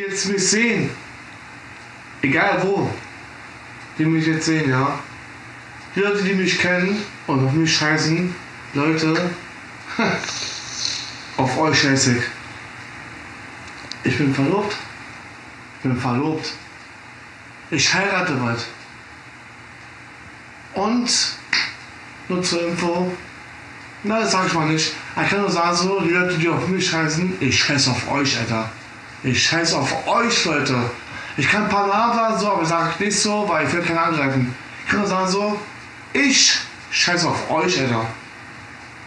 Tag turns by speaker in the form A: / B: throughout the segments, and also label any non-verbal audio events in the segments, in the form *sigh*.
A: die jetzt mich sehen, egal wo, die mich jetzt sehen, ja. Die Leute, die mich kennen und auf mich scheißen, Leute, *laughs* auf euch scheiße ich. Ich bin verlobt. Ich bin verlobt. Ich heirate bald. Und, nur zur Info, na, das sag ich mal nicht. Ich kann nur sagen, so, die Leute, die auf mich scheißen, ich scheiß auf euch, Alter. Ich scheiß auf euch, Leute. Ich kann ein paar sagen, so, aber ich nicht so, weil ich will keinen angreifen. Ich kann nur sagen, so, ich scheiß auf euch, Alter.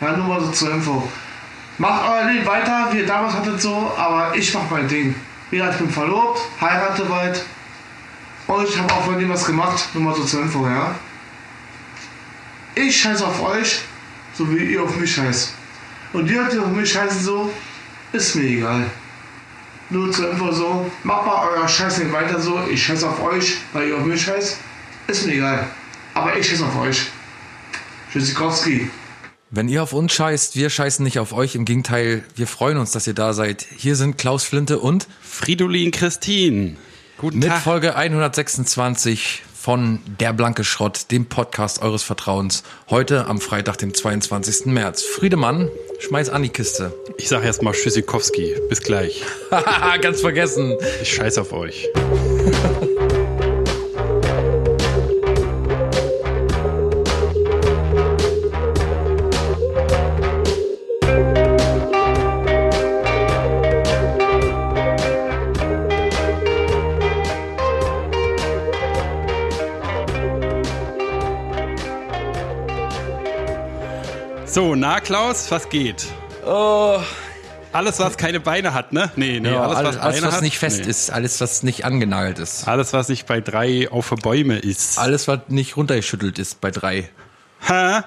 A: Ja, nur mal so zur Info. Macht euer Leben weiter, wie ihr damals hattet so, aber ich mach mein Ding. Wie gesagt, ich bin verlobt, heirate bald. Und ich habe auch von dem was gemacht, nur mal so zur Info, ja. Ich scheiß auf euch, so wie ihr auf mich scheißt. Und die, die auf mich scheißen so, ist mir egal. Nur zur Info so, macht mal euer Scheiß nicht weiter so, ich scheiß auf euch, weil ihr auf mich scheißt, ist mir egal. Aber ich scheiß auf euch. Tschüssikowski.
B: Wenn ihr auf uns scheißt, wir scheißen nicht auf euch. Im Gegenteil, wir freuen uns, dass ihr da seid. Hier sind Klaus Flinte und
C: Fridolin Christine. Guten
B: mit
C: Tag.
B: Folge 126 von Der Blanke Schrott, dem Podcast eures Vertrauens. Heute am Freitag, dem 22. März. Friedemann, schmeiß an die Kiste.
C: Ich sag erstmal Tschüssikowski. Bis gleich. *laughs*
B: Ganz vergessen.
C: Ich scheiß auf euch. *laughs* So, na Klaus, was geht?
B: Oh,
C: Alles, was keine Beine hat, ne? Nee, nee,
B: ja,
C: alles, was
B: alles,
C: Beine
B: was
C: hat.
B: nicht fest
C: nee.
B: ist, alles, was nicht angenagelt ist.
C: Alles, was nicht bei drei auf der Bäume ist.
B: Alles, was nicht runtergeschüttelt ist bei drei.
C: Hä?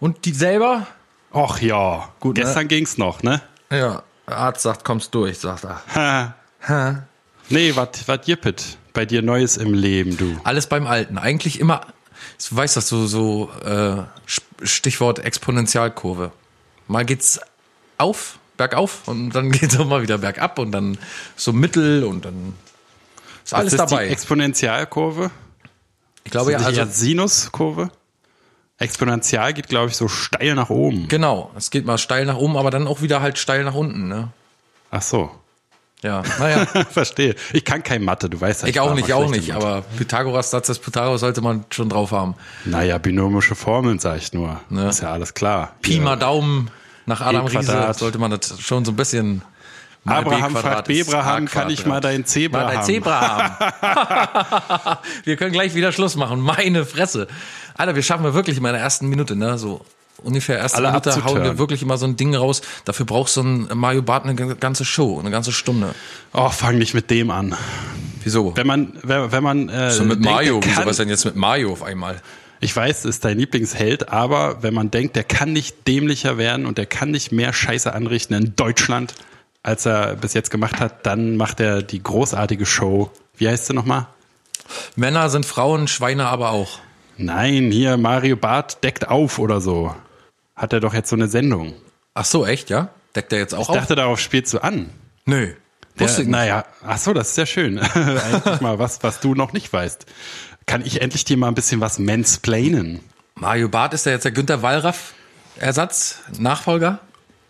B: Und die selber?
C: Och ja.
B: Gut, ne?
C: Gestern ging's noch, ne?
B: Ja, der Arzt sagt, kommst durch, sagt er.
C: Hä? Nee, was was jippet bei dir Neues im Leben, du?
B: Alles beim Alten. Eigentlich immer, du weißt das, so, so äh, Stichwort Exponentialkurve. Mal geht's auf, bergauf und dann *laughs* geht's auch mal wieder bergab und dann so mittel und dann ist alles
C: ist
B: dabei.
C: Die Exponentialkurve?
B: Ich glaube ja, also
C: Sinuskurve? Exponential geht, glaube ich, so steil nach oben.
B: genau, es geht mal steil nach oben, aber dann auch wieder halt steil nach unten, ne?
C: Ach so.
B: Ja, naja, *laughs*
C: Verstehe. Ich kann kein Mathe, du weißt ja.
B: ich auch nicht, auch nicht,
C: Mathe.
B: aber Pythagoras, Satz des Pythagoras sollte man schon drauf haben.
C: Naja, binomische Formeln, sag ich nur.
B: Ne?
C: Ist ja alles klar.
B: Pi
C: Hier.
B: mal Daumen nach Adam
C: E
B: Riese sollte man das schon so ein bisschen mal
C: Abraham fragt Bebraham, kann ich mal dein Zebra
B: Mal dein
C: haben?
B: Zebra haben. *laughs* wir können gleich wieder Schluss machen. Meine Fresse. Alter, wir schaffen wir wirklich in meiner ersten Minute, ne? So ungefähr erste
C: Alle
B: Minute hauen wir wirklich immer so ein Ding raus. Dafür braucht so ein Mario Bart eine ganze Show, eine ganze Stunde.
C: Oh, fang nicht mit dem an.
B: Wieso?
C: Wenn man, wenn, wenn man, äh,
B: so mit
C: denkt,
B: Mario, wieso was denn jetzt mit Mario auf einmal?
C: Ich weiß, ist dein Lieblingsheld, aber wenn man denkt, der kann nicht dämlicher werden und der kann nicht mehr Scheiße anrichten in Deutschland, als er bis jetzt gemacht hat, dann macht er die großartige Show. Wie heißt sie nochmal?
B: Männer sind Frauen, Schweine aber auch.
C: Nein, hier Mario Barth deckt auf oder so. Hat er doch jetzt so eine Sendung.
B: Ach so, echt, ja? Deckt er jetzt auch
C: Ich
B: auf?
C: dachte, darauf spielst du an.
B: Nö.
C: Der,
B: Wusste ich nicht.
C: naja, ach so, das ist ja schön. *laughs* Eigentlich mal was, was du noch nicht weißt. Kann ich endlich dir mal ein bisschen was mansplainen?
B: Mario Barth ist ja jetzt der Günter Wallraff Ersatz, Nachfolger.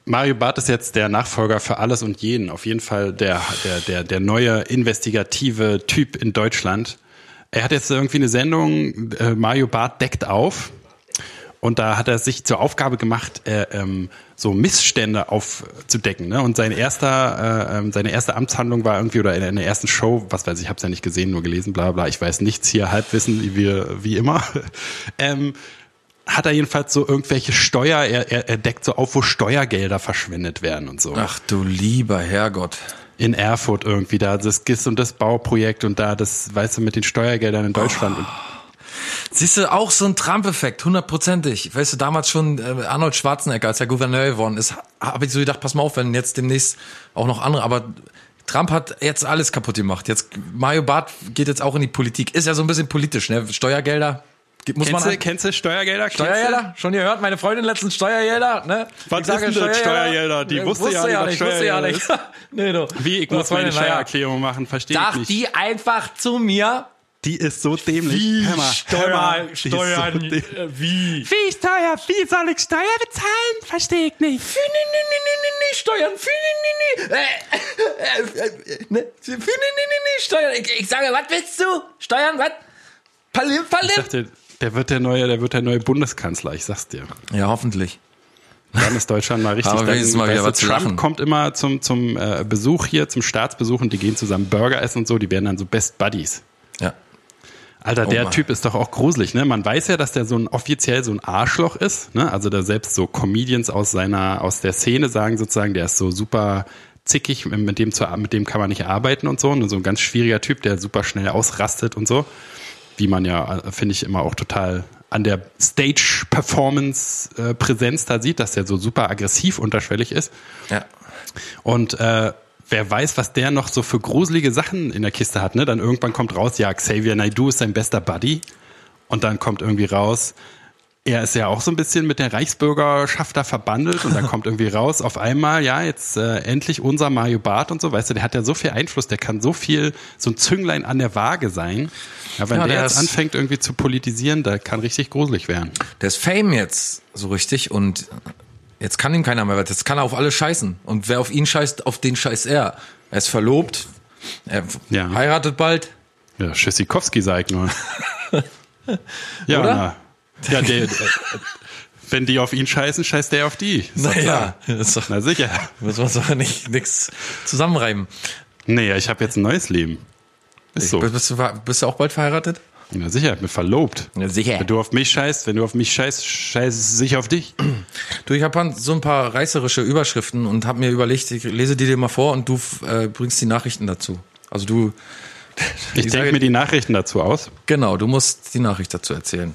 C: Mario Barth ist jetzt der Nachfolger für alles und jeden. Auf jeden Fall der, der, der, der neue investigative Typ in Deutschland. Er hat jetzt irgendwie eine Sendung, äh, Mario Barth deckt auf. Und da hat er sich zur Aufgabe gemacht, äh, ähm, so Missstände aufzudecken. Ne? Und sein erster, äh, ähm, seine erste Amtshandlung war irgendwie, oder in, in der ersten Show, was weiß ich, ich habe es ja nicht gesehen, nur gelesen, bla bla, ich weiß nichts hier, Halbwissen, wie, wir, wie immer. *laughs* ähm, hat er jedenfalls so irgendwelche Steuer, er, er, er deckt so auf, wo Steuergelder verschwendet werden und so.
B: Ach du lieber Herrgott.
C: In Erfurt irgendwie, da das GIS und das Bauprojekt und da das, weißt du, mit den Steuergeldern in Deutschland. Und
B: Siehst du, auch so ein Trump-Effekt, hundertprozentig. Weißt du, damals schon äh, Arnold Schwarzenegger, als er Gouverneur geworden ist, habe ich so gedacht, pass mal auf, wenn jetzt demnächst auch noch andere, aber Trump hat jetzt alles kaputt gemacht. Jetzt Mario Barth geht jetzt auch in die Politik. Ist ja so ein bisschen politisch, ne? Steuergelder Muss
C: Kennst
B: man
C: du,
B: an-
C: kennst du Steuergelder?
B: Steuergelder? Schon gehört? Meine Freundin letztens Steuergelder, ne?
C: Was
B: Ich sage
C: ist das Steuergelder? Die
B: Äh,
C: wusste ja nicht,
B: wusste ja nicht. *laughs* nee, du.
C: Wie, ich muss meine Steuererklärung machen, verstehe ich
B: Sag
C: nicht.
B: die einfach zu mir.
C: Die ist so dämlich.
B: Wie
C: mal, die ist so dämlich.
B: äh, wie?
C: Wie Steuer? Wie soll ich Steuer bezahlen? Verstehe ich nicht.
B: Fü, nee, nee, nee, nee, nee, nee, Steuern. Fü, nee, nee, nee. Äh, äh, äh, ne? Fü, nee, nee, nee, nee, Steuern. Ich, ich sage, was willst du? Steuern, was? Palim,
C: Ich
B: palim.
C: dachte, der wird der neue, der wird der neue Bundeskanzler, ich sag's dir.
B: Ja, hoffentlich.
C: Dann ist Deutschland mal richtig.
B: Aber
C: dann,
B: mal wieder was
C: Trump kommt immer zum, zum äh, Besuch hier, zum Staatsbesuch und die gehen zusammen Burger essen und so, die werden dann so Best Buddies. Alter,
B: Oh
C: der
B: Mann.
C: Typ ist doch auch gruselig, ne? Man weiß ja, dass der so ein offiziell so ein Arschloch ist, ne? Also da selbst so Comedians aus seiner, aus der Szene sagen sozusagen, der ist so super zickig, mit dem, zu, mit dem kann man nicht arbeiten und so. Und so ein ganz schwieriger Typ, der super schnell ausrastet und so. Wie man ja, äh, finde ich, immer auch total an der Stage-Performance-Präsenz da sieht, dass der so super aggressiv unterschwellig ist.
B: Ja.
C: Und äh, wer weiß, was der noch so für gruselige Sachen in der Kiste hat, ne? Dann irgendwann kommt raus, ja, Xavier Naidoo ist sein bester Buddy. Und dann kommt irgendwie raus, er ist ja auch so ein bisschen mit der Reichsbürgerschaft da verbandelt und dann kommt irgendwie raus, auf einmal, ja, jetzt äh, endlich unser Mario Barth und so, weißt du, der hat ja so viel Einfluss, der kann so viel, so ein Zünglein an der Waage sein. Ja, wenn
B: Ja,
C: der,
B: der
C: jetzt
B: ist-
C: anfängt irgendwie zu politisieren, da kann richtig gruselig werden.
B: Der ist Fame jetzt so richtig und jetzt kann ihm keiner mehr was. Jetzt kann er auf alle scheißen. Und wer auf ihn scheißt, auf den scheißt er. Er ist verlobt, er
C: Ja.
B: heiratet bald.
C: Ja, Tschüssikowski sag ich nur. *laughs* ja,
B: Oder?
C: na. Ja, der, äh, wenn die auf ihn scheißen, scheißt der auf die. Ist doch klar.
B: das ist doch,
C: Na sicher.
B: müssen wir uns doch nicht nix zusammenreimen.
C: Nee, ich habe jetzt ein neues Leben. Ist so.
B: Bist, du, bist du auch bald verheiratet?
C: Na sicher, ich bin verlobt.
B: Ja, sicher.
C: Wenn du auf mich scheißt, wenn du auf mich scheißt, scheiß ich auf dich.
B: Du, ich habe so ein paar reißerische Überschriften und habe mir überlegt, ich lese die dir mal vor und du äh, bringst die Nachrichten dazu. Also du, *laughs*
C: Ich denke
B: sage-
C: mir die Nachrichten dazu aus.
B: genau, du musst die Nachricht dazu erzählen.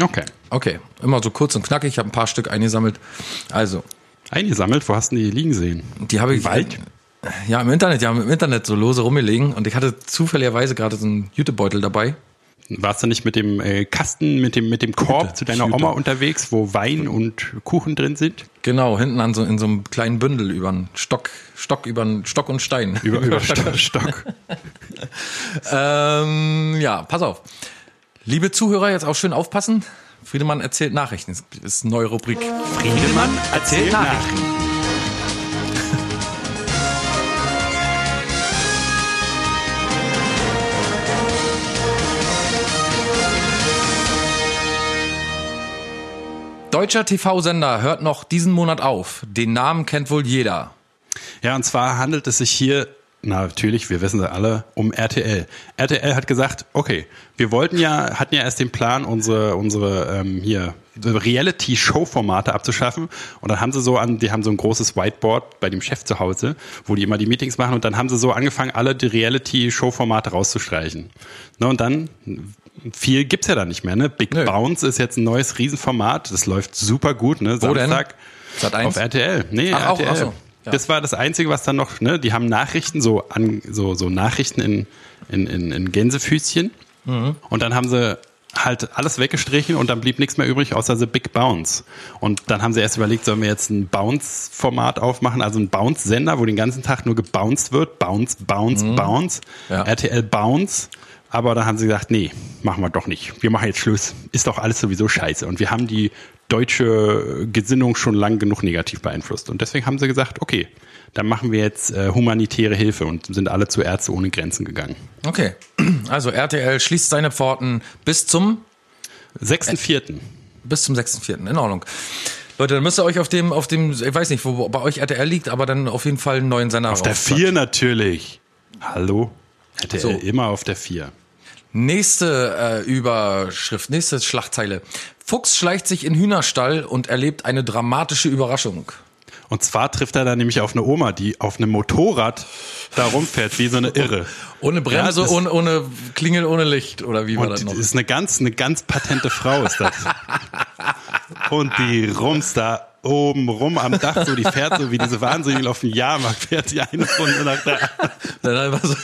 C: Okay.
B: Okay, immer so kurz und knackig. Ich habe ein paar Stück eingesammelt. Also,
C: Eingesammelt, wo hast du die liegen sehen?
B: Die habe ich.
C: Wald?
B: Ja, im Internet, die haben im Internet so lose rumgelegen und ich hatte zufälligerweise gerade so einen Jutebeutel dabei.
C: Warst du nicht mit dem äh, Kasten, mit dem, mit dem Korb
B: Jute,
C: zu deiner
B: Jute.
C: Oma unterwegs, wo Wein und Kuchen drin sind?
B: Genau, hinten an so in so einem kleinen Bündel über einen Stock, Stock über einen Stock und Stein.
C: Über, über *laughs* Stock. Stock. *laughs*
B: ähm, ja, pass auf. Liebe Zuhörer, jetzt auch schön aufpassen. Friedemann erzählt Nachrichten. Das ist eine neue Rubrik.
C: Friedemann erzählt Nachrichten.
B: Deutscher TV-Sender hört noch diesen Monat auf. Den Namen kennt wohl jeder.
C: Ja, und zwar handelt es sich hier, na, natürlich, wir wissen sie alle, um RTL. RTL hat gesagt, okay, wir wollten ja, hatten ja erst den Plan, unsere, unsere ähm, hier Reality-Show-Formate abzuschaffen. Und dann haben sie so an, die haben so ein großes Whiteboard bei dem Chef zu Hause, wo die immer die Meetings machen. Und dann haben sie so angefangen, alle die Reality-Show-Formate rauszustreichen. Ne, und dann viel gibt's ja da nicht mehr. Ne? Big
B: Nö.
C: Bounce ist jetzt ein neues Riesenformat. Das läuft super gut. Ne?
B: Wo denn?
C: Samstag
B: eins?
C: auf RTL. Nee,
B: Ach, auch,
C: RTL.
B: ach so, ja.
C: Das war das Einzige, was dann noch, ne, die haben Nachrichten, so an, so, so Nachrichten in, in, in, in Gänsefüßchen.
B: Mhm.
C: Und dann haben sie halt alles weggestrichen und dann blieb nichts mehr übrig, außer The Big Bounce. Und dann haben sie erst überlegt, sollen wir jetzt ein Bounce-Format aufmachen, also ein Bounce-Sender, wo den ganzen Tag nur gebounced wird. Bounce, Bounce, Bounce.
B: Mhm. Ja.
C: RTL Bounce. Aber dann haben sie gesagt, nee, machen wir doch nicht. Wir machen jetzt Schluss. Ist doch alles sowieso scheiße. Und wir haben die deutsche Gesinnung schon lang genug negativ beeinflusst. Und deswegen haben sie gesagt, okay, dann machen wir jetzt äh, humanitäre Hilfe und sind alle zu Ärzte ohne Grenzen gegangen.
B: Okay, *clears throat* also RTL schließt seine Pforten bis zum
C: 6.4.
B: bis zum 6.4. In Ordnung. Leute, dann müsst ihr euch auf dem, auf dem, ich weiß nicht, wo bei euch RTL liegt, aber dann auf jeden Fall einen neuen Sender
C: Auf der
B: raufklatschen.
C: 4 natürlich. Hallo? RTL
B: So.
C: immer auf der 4.
B: Nächste äh, Überschrift, nächste Schlagzeile. Fuchs schleicht sich in Hühnerstall und erlebt eine dramatische Überraschung.
C: Und zwar trifft er da nämlich auf eine Oma, die auf einem Motorrad da rumfährt, wie so eine Irre.
B: Ohne Bremse,
C: Ja,
B: ohne, ohne Klingel, ohne Licht oder wie war das noch?
C: ist eine ganz, eine ganz patente Frau ist das. Und die rumst da oben rum am Dach, so die fährt so wie diese Wahnsinnige auf dem Jahrmarkt, fährt die eine Runde nach anderen.
B: Dann einfach so,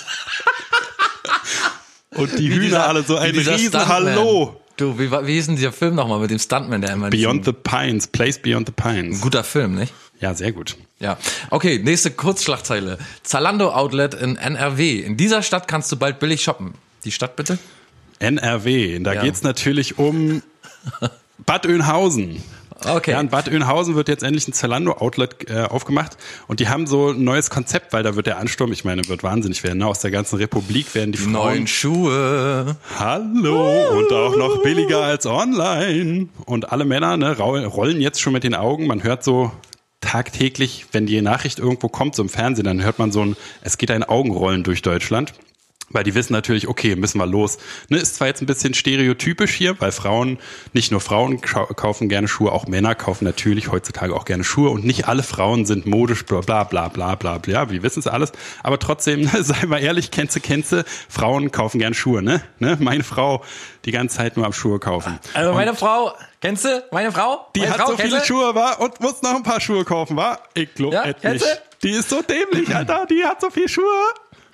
C: Und die Hühner
B: dieser-
C: alle so ein riesen. Hallo.
B: Du, wie, wie hieß denn dieser Film nochmal mit dem Stuntman, der immer
C: Beyond the Pines, Place Beyond the Pines.
B: Guter Film, nicht?
C: Ja, sehr gut.
B: Ja. Okay, nächste Kurzschlagzeile. Zalando Outlet in NRW. In dieser Stadt kannst du bald billig shoppen. Die Stadt bitte?
C: NRW, da
B: Ja.
C: geht's natürlich um Bad Oeynhausen.
B: Okay.
C: Ja, in Bad Oeynhausen wird jetzt endlich ein Zalando-Outlet äh, aufgemacht und die haben so ein neues Konzept, weil da wird der Ansturm, ich meine, wird wahnsinnig werden. Ne? Aus der ganzen Republik werden die Frauen...
B: Neuen Schuhe.
C: Hallo und auch noch billiger als online. Und alle Männer ne, rollen jetzt schon mit den Augen. Man hört so tagtäglich, wenn die Nachricht irgendwo kommt, so im Fernsehen, dann hört man so ein, es geht ein Augenrollen durch Deutschland. Weil die wissen natürlich, okay, müssen wir los. Ne, ist zwar jetzt ein bisschen stereotypisch hier, weil Frauen, nicht nur Frauen kau- kaufen gerne Schuhe, auch Männer kaufen natürlich heutzutage auch gerne Schuhe und nicht alle Frauen sind modisch, bla bla bla bla bla bla. Ja, wir wissen es alles. Aber trotzdem, *laughs* sei mal ehrlich, kennst du, kennst du, Frauen kaufen gerne Schuhe, ne? ne? Meine Frau, die ganze Zeit nur am Schuhe kaufen.
B: Also meine Frau, kennst du meine Frau?
C: Die
B: meine
C: hat
B: Frau,
C: so viele? Schuhe, war und muss noch ein paar Schuhe kaufen, war? Ich glaub
B: Ja,
C: nicht. Die ist so dämlich, Alter. Die hat so viele Schuhe.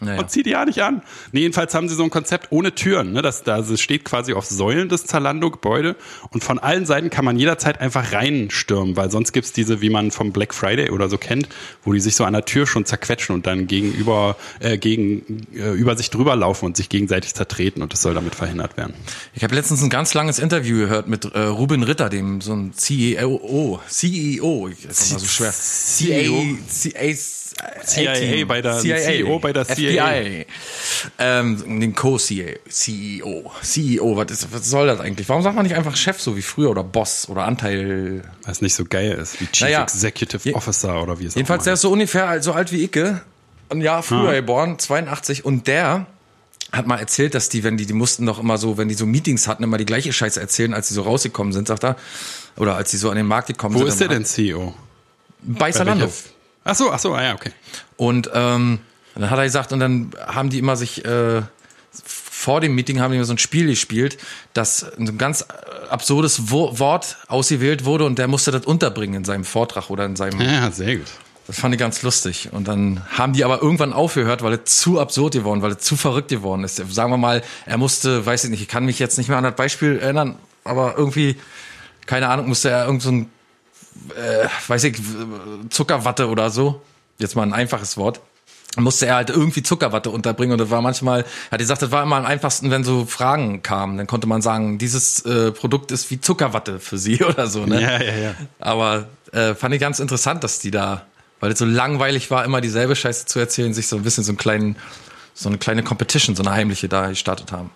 B: Naja.
C: Und zieht die ja nicht an. Nee, jedenfalls haben sie so ein Konzept ohne Türen. Ne? Das, das steht quasi auf Säulen des Zalando-Gebäude. Und von allen Seiten kann man jederzeit einfach reinstürmen, weil sonst gibt's diese, wie man vom Black Friday oder so kennt, wo die sich so an der Tür schon zerquetschen und dann gegenüber, äh, gegen, äh, über sich drüber laufen und sich gegenseitig zertreten. Und das soll damit verhindert werden.
B: Ich habe letztens ein ganz langes Interview gehört mit äh, Ruben Ritter, dem so ein CEO, CEO, ich- das ist immer so schwer.
C: CEO?
B: CIA,
C: CIA bei der- CEO bei der CIA.
B: FBI. Ähm, den Co-CEO, CEO, CEO, was, ist, was soll das eigentlich? Warum sagt man nicht einfach Chef so wie früher oder Boss oder Anteil?
C: Was nicht so geil ist, wie Chief
B: Naja.
C: Executive
B: Je-
C: Officer oder wie es
B: Jedenfalls,
C: auch
B: der ist so ungefähr so alt wie Icke, ein Jahr früher geboren, 82, und der hat mal erzählt, dass die, wenn die, die mussten doch immer so, wenn die so Meetings hatten, immer die gleiche Scheiße erzählen, als die so rausgekommen sind, sagt er. Oder als die so an den Markt gekommen
C: Wo
B: sind.
C: ist der denn CEO?
B: Bei Zalando.
C: Ach so, ach so, ah ja, okay.
B: Und ähm, dann hat er gesagt, und dann haben die immer sich äh, vor dem Meeting haben die immer so ein Spiel gespielt, dass ein ganz absurdes Wo Wort ausgewählt wurde und der musste das unterbringen in seinem Vortrag oder in seinem.
C: Ja, sehr gut.
B: Das fand ich ganz lustig. Und dann haben die aber irgendwann aufgehört, weil es zu absurd geworden, weil es zu verrückt geworden ist. Sagen wir mal, er musste, weiß ich nicht, ich kann mich jetzt nicht mehr an das Beispiel erinnern, aber irgendwie, keine Ahnung, musste er irgend so ein, äh, weiß ich, Zuckerwatte oder so, jetzt mal ein einfaches Wort, musste er halt irgendwie Zuckerwatte unterbringen und das war manchmal, er hat gesagt, das war immer am einfachsten, wenn so Fragen kamen, dann konnte man sagen, dieses äh, Produkt ist wie Zuckerwatte für sie *laughs* oder so, ne?
C: Ja, ja, ja.
B: Aber äh, fand ich ganz interessant, dass die da, weil es so langweilig war, immer dieselbe Scheiße zu erzählen, sich so ein bisschen so einen kleinen, so eine kleine Competition, so eine heimliche da gestartet haben.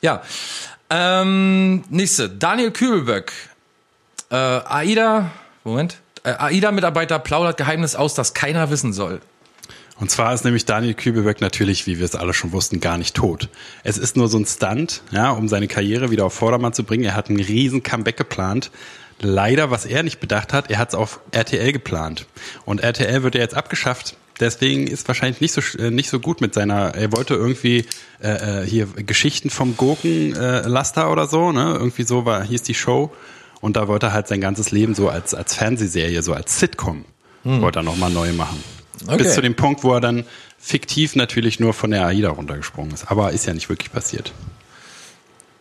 B: Ja. Ähm, nächste, Daniel Kübelböck. Äh, AIDA, Moment. Äh, AIDA-Mitarbeiter plaudert Geheimnis aus, das keiner wissen soll.
C: Und zwar ist nämlich Daniel Kübelberg natürlich, wie wir es alle schon wussten, gar nicht tot. Es ist nur so ein Stunt, ja, um seine Karriere wieder auf Vordermann zu bringen. Er hat einen riesen Comeback geplant. Leider, was er nicht bedacht hat, er hat es auf RTL geplant. Und RTL wird ja jetzt abgeschafft. Deswegen ist wahrscheinlich nicht so äh, nicht so gut mit seiner. Er wollte irgendwie äh, äh, hier Geschichten vom Gurkenlaster äh, Laster oder so, ne? Irgendwie so war hieß die Show. Und da wollte er halt sein ganzes Leben so als als Fernsehserie, so als Sitcom, wollte er nochmal neu machen.
B: Okay.
C: Bis zu dem Punkt, wo er dann fiktiv natürlich nur von der AIDA runtergesprungen ist. Aber ist ja nicht wirklich passiert.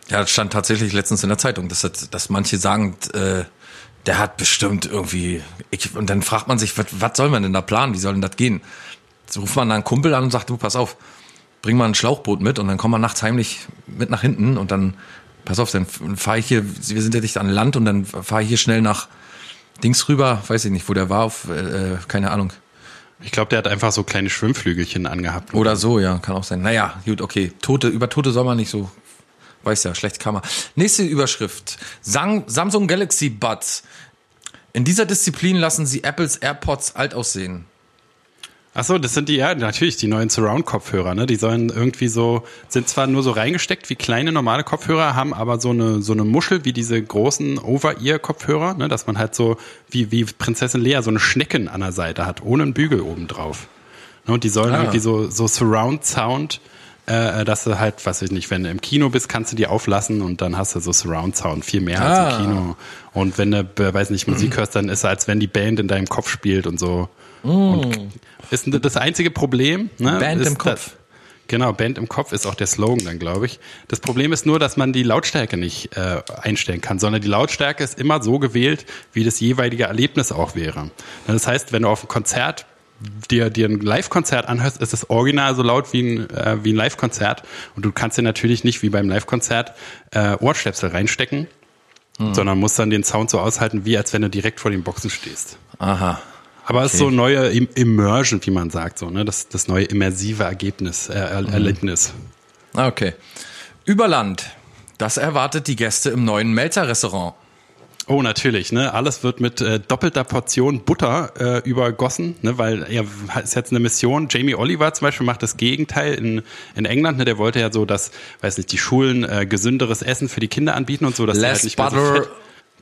B: Ja, das stand tatsächlich letztens in der Zeitung, dass, das- dass manche sagen, äh, der hat bestimmt irgendwie. Ich, und dann fragt man sich, was, was soll man denn da planen? Wie soll denn das gehen? So ruft man dann einen Kumpel an und sagt, du, pass auf, bring mal ein Schlauchboot mit und dann kommen wir nachts heimlich mit nach hinten und dann, pass auf, dann fahre ich hier, wir sind ja dicht an Land und dann fahre ich hier schnell nach Dings rüber, weiß ich nicht, wo der war, auf, äh, keine Ahnung.
C: Ich glaube, der hat einfach so kleine Schwimmflügelchen angehabt.
B: Oder so, ja, kann auch sein. Naja, gut, okay. Tote, über Tote soll man nicht so. Weiß ja, schlecht man. Nächste Überschrift. Sang, Samsung Galaxy Buds. In dieser Disziplin lassen sie Apples AirPods alt aussehen.
C: Ach so, das sind die, ja, natürlich die neuen Surround-Kopfhörer, ne? Die sollen irgendwie so, sind zwar nur so reingesteckt wie kleine normale Kopfhörer, haben aber so eine, so eine Muschel wie diese großen Over-Ear-Kopfhörer, ne? Dass man halt so, wie, wie Prinzessin Lea, so eine Schnecken an der Seite hat, ohne einen Bügel oben drauf. Ne? Und die sollen
B: Ah.
C: irgendwie so, so Surround-Sound, äh, dass du halt, weiß ich nicht, wenn du im Kino bist, kannst du die auflassen und dann hast du so Surround-Sound, viel mehr
B: Ah.
C: als im Kino. Und wenn du, äh, weiß nicht, Musik *clears throat* hörst, dann ist es, als wenn die Band in deinem Kopf spielt und so. Und ist das einzige Problem, ne?
B: Band
C: ist
B: im Kopf.
C: Da, Genau, Band im Kopf ist auch der Slogan dann, glaube ich. Das Problem ist nur, dass man die Lautstärke nicht äh, einstellen kann, sondern die Lautstärke ist immer so gewählt, wie das jeweilige Erlebnis auch wäre. Das heißt, wenn du auf ein Konzert dir, dir ein Live-Konzert anhörst, ist es original so laut wie ein, äh, wie ein Live-Konzert. Und du kannst dir natürlich nicht wie beim Live-Konzert äh, Ohrstöpsel reinstecken, hm. sondern musst dann den Sound so aushalten, wie als wenn du direkt vor den Boxen stehst.
B: Aha.
C: Aber es ist so neue Immersion, wie man sagt, so, ne? Das, das neue immersive Ergebnis, äh, er mhm. Erlebnis.
B: Ah, okay. Überland. Das erwartet die Gäste im neuen Melzer-Restaurant.
C: Oh, natürlich, ne? Alles wird mit äh, doppelter Portion Butter äh, übergossen, ne? Weil er ist jetzt eine Mission. Jamie Oliver zum Beispiel macht das Gegenteil in, in England, ne? Der wollte ja so, dass, weiß nicht, die Schulen äh, gesünderes Essen für die Kinder anbieten und so, dass
B: Less
C: die halt nicht
B: butter.
C: mehr so fett,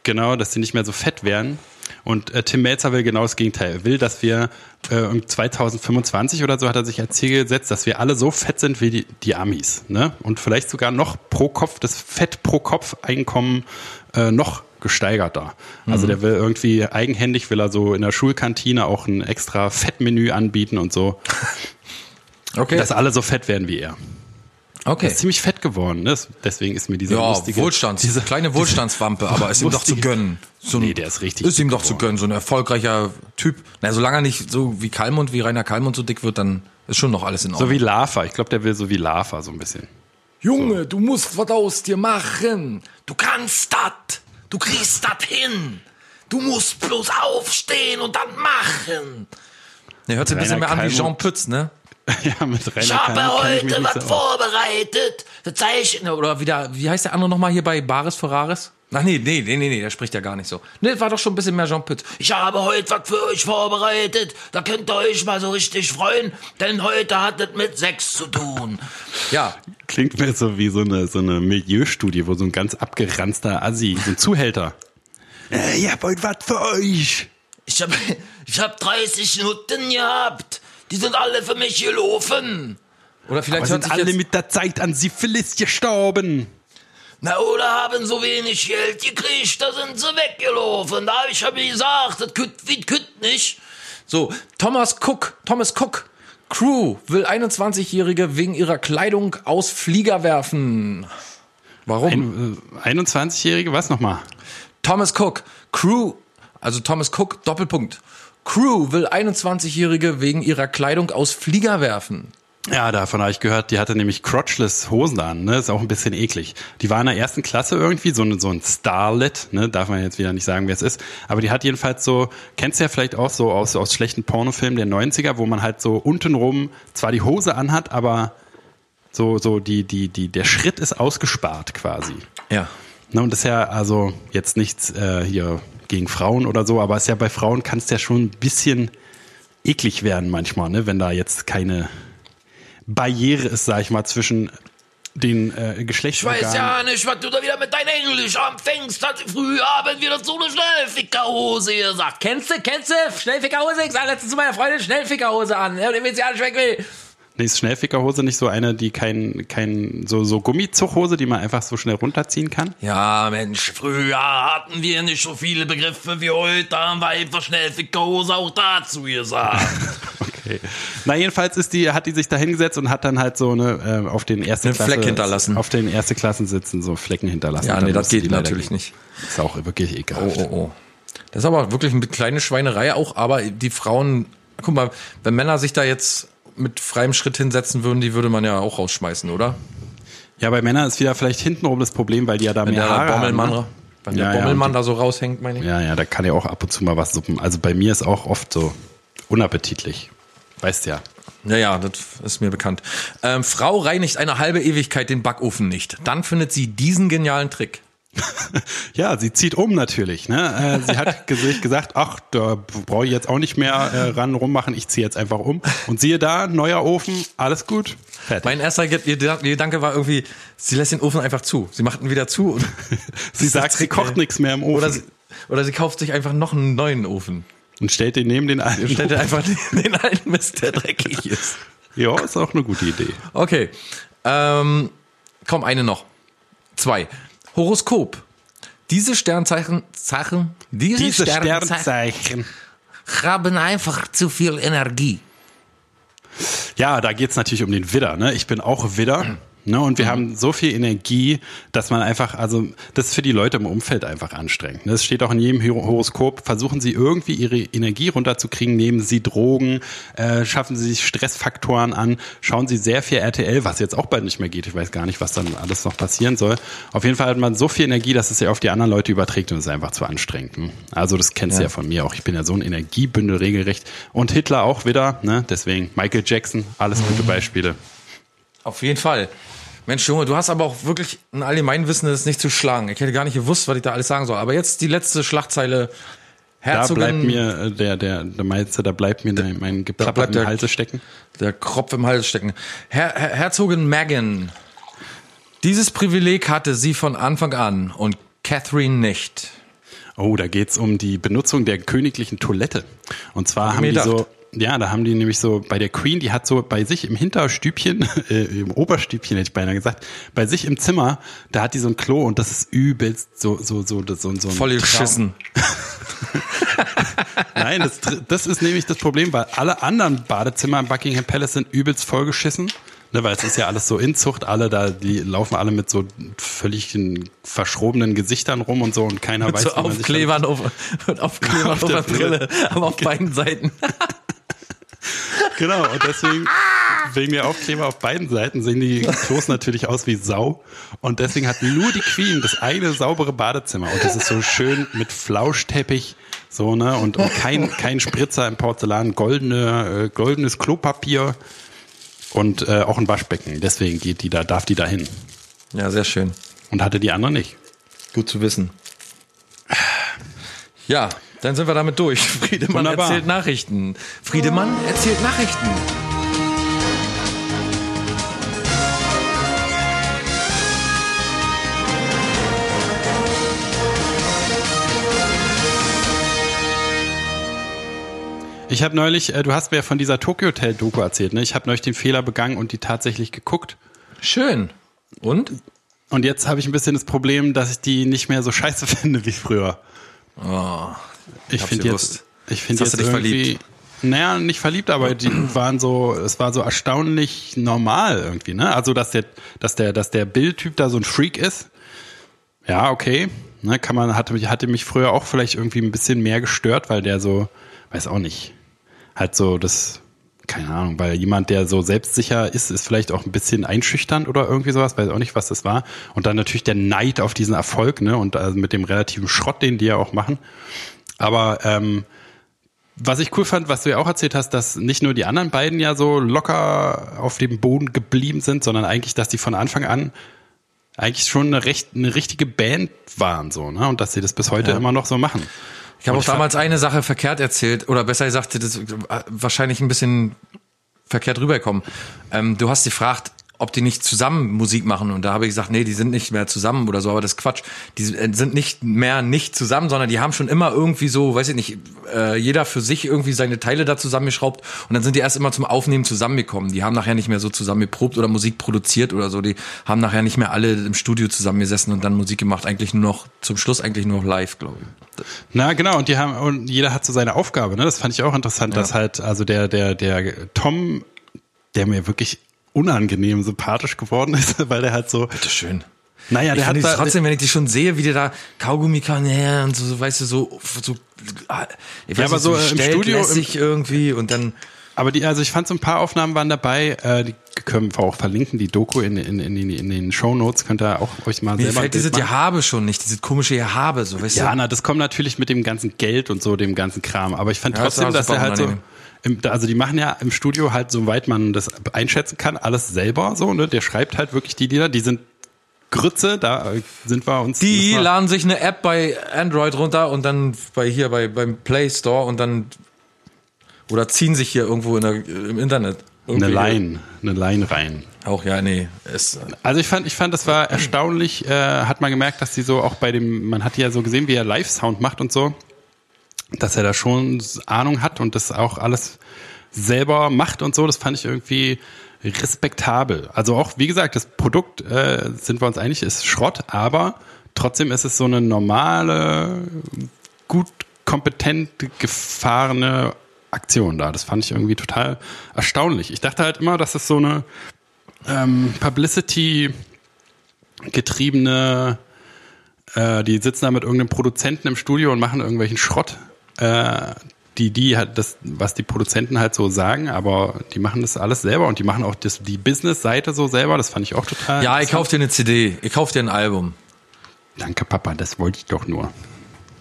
C: genau, dass sie nicht mehr so fett werden. Und äh, Tim Melzer will genau das Gegenteil. Er will, dass wir äh, 2025 oder so hat er sich als Ziel gesetzt, dass wir alle so fett sind wie die, die Amis. Ne? Und vielleicht sogar noch pro Kopf, das Fett pro Kopf Einkommen äh, noch gesteigerter. Also mhm. der will irgendwie eigenhändig, will er so in der Schulkantine auch ein extra Fettmenü anbieten und so. *laughs* Okay. Dass alle so fett werden wie er.
B: Okay.
C: Er ist ziemlich fett geworden, ne? deswegen ist mir diese
B: ja,
C: lustige...
B: Wohlstands, diese kleine Wohlstandswampe, aber ist ihm doch zu gönnen.
C: So ein, nee, der ist richtig
B: Ist ihm doch zu gönnen, so ein erfolgreicher Typ. Na, solange er nicht so wie Kalmund, wie Rainer Kalmund so dick wird, dann ist schon noch alles in Ordnung.
C: So wie Lava, ich glaube, der will so wie Lava so ein bisschen.
B: Junge, so. du musst was aus dir machen. Du kannst das. Du kriegst das hin. Du musst bloß aufstehen und dann machen. Der hört sich ein bisschen mehr an wie Jean Pütz, ne? *laughs*
C: ja, mit Rainer
B: Ich habe heute was vorbereitet. Das Zeichen, oder wieder, wie heißt der andere nochmal hier bei Baris Ferraris? Ach nee, nee, nee, nee, nee, der spricht ja gar nicht so. Nee, das war doch schon ein bisschen mehr Jean Pütz. Ich habe heute was für euch vorbereitet. Da könnt ihr euch mal so richtig freuen, denn heute hat es mit Sex zu tun. Ja.
C: Klingt mir so wie so eine, so eine Milieustudie, wo so ein ganz abgeranzter Assi, so ein Zuhälter. *laughs*
B: Äh, ich hab heute was für euch. Ich hab, ich hab 30 Nutten gehabt. Die sind alle für mich gelaufen.
C: Oder vielleicht Aber sind alle mit der Zeit an Syphilis gestorben.
B: Na, oder haben so wenig Geld gekriegt, da sind sie weggelaufen. Da hab ich hab gesagt, das kütt wie kütt nicht. So, Thomas Cook, Thomas Cook, Crew will 21-Jährige wegen ihrer Kleidung aus Flieger werfen. Warum?
C: Ein, äh, 21-Jährige, was nochmal?
B: Thomas Cook, Crew, also Thomas Cook, Doppelpunkt. Crew will 21-Jährige wegen ihrer Kleidung aus Flieger werfen.
C: Ja, davon habe ich gehört, die hatte nämlich crotchless Hosen an, ne? Ist auch ein bisschen eklig. Die war in der ersten Klasse irgendwie, so, ein so ein Starlet, ne? Darf man jetzt wieder nicht sagen, wer es ist. Aber die hat jedenfalls so, kennst du ja vielleicht auch so aus, aus schlechten Pornofilmen der 90er, wo man halt so untenrum zwar die Hose anhat, aber so, so die, die, die, der Schritt ist ausgespart quasi.
B: Ja.
C: Ne, und das ist ja also jetzt nichts äh, hier gegen Frauen oder so, aber es ist ja bei Frauen kann es ja schon ein bisschen eklig werden manchmal, ne? Wenn da jetzt keine Barriere ist, sag ich mal, zwischen den äh, Geschlechtsorganen.
B: Ich weiß ja nicht, was du da wieder mit deinem Englisch anfängst. Hat früh Abend wieder so eine Schnellfickerhose gesagt. Kennst du, kennst du? Schnellfickerhose? Ich sag letztens zu meiner Freundin Schnellfickerhose an, ne, wenn sie nicht weg will.
C: Nee, ist Schnellfickerhose nicht so eine, die kein, kein, so, so Gummizuchhose, die man einfach so schnell runterziehen kann?
B: Ja, Mensch, früher hatten wir nicht so viele Begriffe wie heute, haben wir einfach Schnellfickerhose auch dazu gesagt. *laughs*
C: okay. Na, jedenfalls ist die, hat die sich da hingesetzt und hat dann halt so eine, äh, auf den ersten
B: Klasse, Fleck hinterlassen.
C: Auf den erste Klassensitzen so Flecken hinterlassen.
B: Ja, nee, das geht natürlich nicht.
C: Ist auch wirklich ekelhaft.
B: Oh, oh, oh. Das ist aber wirklich eine kleine Schweinerei auch, aber die Frauen, guck mal, wenn Männer sich da jetzt mit freiem Schritt hinsetzen würden, die würde man ja auch rausschmeißen, oder?
C: Ja, bei Männern ist wieder vielleicht hintenrum das Problem, weil die ja da wenn mehr der Haare
B: Bommelmann,
C: haben. Ne?
B: Wenn ja, der Bommelmann ja, da so raushängt, meine ich.
C: Ja, ja, da kann ja auch ab und zu mal was suppen. Also bei mir ist auch oft so unappetitlich. Weißt ja.
B: Ja, ja, das ist mir bekannt. Ähm, Frau reinigt eine halbe Ewigkeit den Backofen nicht. Dann findet sie diesen genialen Trick. *laughs*
C: ja, sie zieht um natürlich. Ne? Äh, sie hat *laughs* gesagt, ach, da brauche ich jetzt auch nicht mehr äh, ran rummachen, ich ziehe jetzt einfach um. Und siehe da, neuer Ofen, alles gut.
B: Fertig. Mein erster Gedanke war irgendwie, sie lässt den Ofen einfach zu. Sie macht ihn wieder zu. Und *laughs*
C: sie sagt, sie kocht nichts mehr im Ofen.
B: Oder sie, oder sie kauft sich einfach noch einen neuen Ofen.
C: Und stellt den neben den alten. Und
B: stellt einfach den, den alten Mist, der dreckig ist.
C: Ja, ist auch eine gute Idee.
B: Okay. Ähm, komm, eine noch. Zwei. Horoskop. Diese Sternzeichen, Zeichen, diese,
C: diese Sternzeichen, Sternzeichen
B: haben einfach zu viel Energie.
C: Ja, da geht's natürlich um den Widder. Ne? Ich bin auch Widder. Ne, und wir
B: Mhm.
C: haben so viel Energie, dass man einfach, also das ist für die Leute im Umfeld einfach anstrengend. ne? Das steht auch in jedem Horo- Horoskop. Versuchen Sie irgendwie Ihre Energie runterzukriegen, nehmen Sie Drogen, äh, schaffen Sie sich Stressfaktoren an, schauen Sie sehr viel RTL, was jetzt auch bald nicht mehr geht. Ich weiß gar nicht, was dann alles noch passieren soll. Auf jeden Fall hat man so viel Energie, dass es ja auf die anderen Leute überträgt und es ist einfach zu anstrengend. ne? Also das kennst du
B: Ja.
C: ja von mir auch. Ich bin ja so ein Energiebündel regelrecht. Und Hitler auch wieder, ne? Deswegen Michael Jackson, alles
B: Mhm.
C: gute Beispiele.
B: Auf jeden Fall. Mensch, Junge, du hast aber auch wirklich ein Allgemeinwissen, das ist nicht zu schlagen. Ich hätte gar nicht gewusst, was ich da alles sagen soll. Aber jetzt die letzte Schlagzeile.
C: Da
B: Herzogin,
C: bleibt mir äh, der, der, der meinst du, da bleibt mir der, mein Geplapper im
B: der-
C: Halse stecken.
B: der Kropf im Hals stecken. Her Her Herzogin Meghan. Dieses Privileg hatte sie von Anfang an und Catherine nicht.
C: Oh, da geht's um die Benutzung der königlichen Toilette. Und zwar haben die so,
B: gedacht.
C: Ja, da haben die nämlich so bei der Queen, die hat so bei sich im Hinterstübchen, *laughs* äh, im Oberstübchen hätte ich beinahe gesagt, bei sich im Zimmer, da hat die so ein Klo und das ist übelst so so so so so, so ein
B: Voll geschissen. *laughs*
C: Nein, das, das ist nämlich das Problem, weil alle anderen Badezimmer im Buckingham Palace sind übelst vollgeschissen. Ne, weil es ist ja alles so Inzucht, alle da, die laufen alle mit so völlig verschrobenen Gesichtern rum und so und keiner
B: Mit
C: weiß,
B: so
C: wie man sich
B: Aufklebern auf, *laughs* mit Aufklebern
C: Auf
B: auf,
C: der
B: der Brille, aber auf beiden Seiten.
C: Genau, und deswegen, wegen der Aufkleber auf beiden Seiten sehen die Klos natürlich aus wie Sau. Und deswegen hat nur die Queen das eine saubere Badezimmer. Und das ist so schön mit Flauschteppich, so, ne, und, und kein, kein Spritzer im Porzellan, goldene, äh, goldenes Klopapier und äh, auch ein Waschbecken. Deswegen geht die da, darf die da hin.
B: Ja, sehr schön.
C: Und hatte die andere nicht.
B: Gut zu wissen. Ja, dann sind wir damit durch. *laughs* Friedemann
C: Wunderbar.
B: erzählt Nachrichten. Friedemann erzählt Nachrichten.
C: Ich habe neulich, äh, du hast mir ja von dieser Tokyo Hotel Doku erzählt, ne? Ich habe neulich den Fehler begangen und die tatsächlich geguckt.
B: Schön. Und?
C: Und jetzt habe ich ein bisschen das Problem, dass ich die nicht mehr so scheiße *laughs* finde wie früher.
B: Oh,
C: Ich finde jetzt, ich finde
B: Jetzt
C: jetzt irgendwie,
B: verliebt.
C: naja, nicht verliebt, aber die *clears throat* waren so, es war so erstaunlich normal irgendwie, ne? Also, dass der, dass der, dass der Bildtyp da so ein Freak ist. Ja, okay. Ne, kann man, hatte mich, hatte mich früher auch vielleicht irgendwie ein bisschen mehr gestört, weil der so, weiß auch nicht, halt so das, keine Ahnung, weil jemand, der so selbstsicher ist, ist vielleicht auch ein bisschen einschüchternd oder irgendwie sowas, weiß auch nicht, was das war. Und dann natürlich der Neid auf diesen Erfolg, ne, und also mit dem relativen Schrott, den die ja auch machen. Aber ähm, was ich cool fand, was du ja auch erzählt hast, dass nicht nur die anderen beiden ja so locker auf dem Boden geblieben sind, sondern eigentlich, dass die von Anfang an eigentlich schon eine, recht, eine richtige Band waren, so, ne? Und dass sie das bis heute immer noch so machen.
B: Ich habe auch damals eine Sache verkehrt erzählt, oder besser gesagt, das ist wahrscheinlich ein bisschen verkehrt rübergekommen. Ähm, du hast gefragt, ob die nicht zusammen Musik machen und da habe ich gesagt, nee, die sind nicht mehr zusammen oder so, aber das ist Quatsch. Die äh, sind nicht mehr nicht zusammen, sondern die haben schon immer irgendwie so, weiß ich nicht, äh, jeder für sich irgendwie seine Teile da zusammengeschraubt und dann sind die erst immer zum Aufnehmen zusammengekommen. Die haben nachher nicht mehr so zusammen geprobt oder Musik produziert oder so. Die haben nachher nicht mehr alle im Studio zusammengesessen und dann Musik gemacht, eigentlich nur noch, zum Schluss eigentlich nur noch live, glaube ich.
C: Na genau, und die haben und jeder hat so seine Aufgabe, ne? Das fand ich auch interessant, dass halt also der der der Tom, der mir wirklich unangenehm sympathisch geworden ist, *laughs* weil der halt so
B: Bitteschön.
C: naja,
B: Ich
C: der hat
B: finde
C: da,
B: trotzdem, wenn ich die schon sehe, wie der da Kaugummi kann, ja, und so, so, weißt du, so, so, ah, ich weiß
C: aber
B: nicht,
C: so im
B: stellt
C: Studio, im-
B: irgendwie und dann,
C: aber die also ich fand so ein paar Aufnahmen waren dabei, äh, die können wir auch verlinken, die Doku in in in, in, in den Show Notes könnt ihr auch euch mal
B: mir
C: selber
B: fällt dieses
C: machen.
B: Gehabe schon nicht, dieses komische Gehabe, so, weißt
C: Ja,
B: du.
C: na, das kommt natürlich mit dem ganzen Geld und so, dem ganzen Kram. Aber ich fand
B: Ja,
C: trotzdem,
B: ja
C: dass er halt so,
B: unangenehm.
C: Also die machen ja im Studio halt, soweit man das einschätzen kann, alles selber so, ne? Der schreibt halt wirklich die Lieder, die sind Grütze, da sind wir uns.
B: Die
C: wir-
B: laden sich eine App bei Android runter und dann bei hier bei, beim Play Store und dann, oder ziehen sich hier irgendwo in der, im Internet.
C: eine Line, eine Line rein.
B: Auch, ja, nee, ist,
C: Also ich fand, ich fand, das war erstaunlich, äh, hat man gemerkt, dass die so auch bei dem, man hat ja so gesehen, wie er Live-Sound macht und so, dass er da schon Ahnung hat und das auch alles selber macht und so, das fand ich irgendwie respektabel. Also auch, wie gesagt, das Produkt, äh, sind wir uns einig, ist Schrott, aber trotzdem ist es so eine normale, gut kompetent gefahrene Aktion da. Das fand ich irgendwie total erstaunlich. Ich dachte halt immer, dass es so eine ähm, Publicity getriebene, äh, die sitzen da mit irgendeinem Produzenten im Studio und machen irgendwelchen Schrott. Äh, die, die halt das, was die Produzenten halt so sagen, aber die machen das alles selber und die machen auch das, die Business-Seite so selber. Das fand ich auch total.
B: Ja, ich kauf dir eine CD, ich kauf dir ein Album.
C: Danke, Papa, das wollte ich doch nur.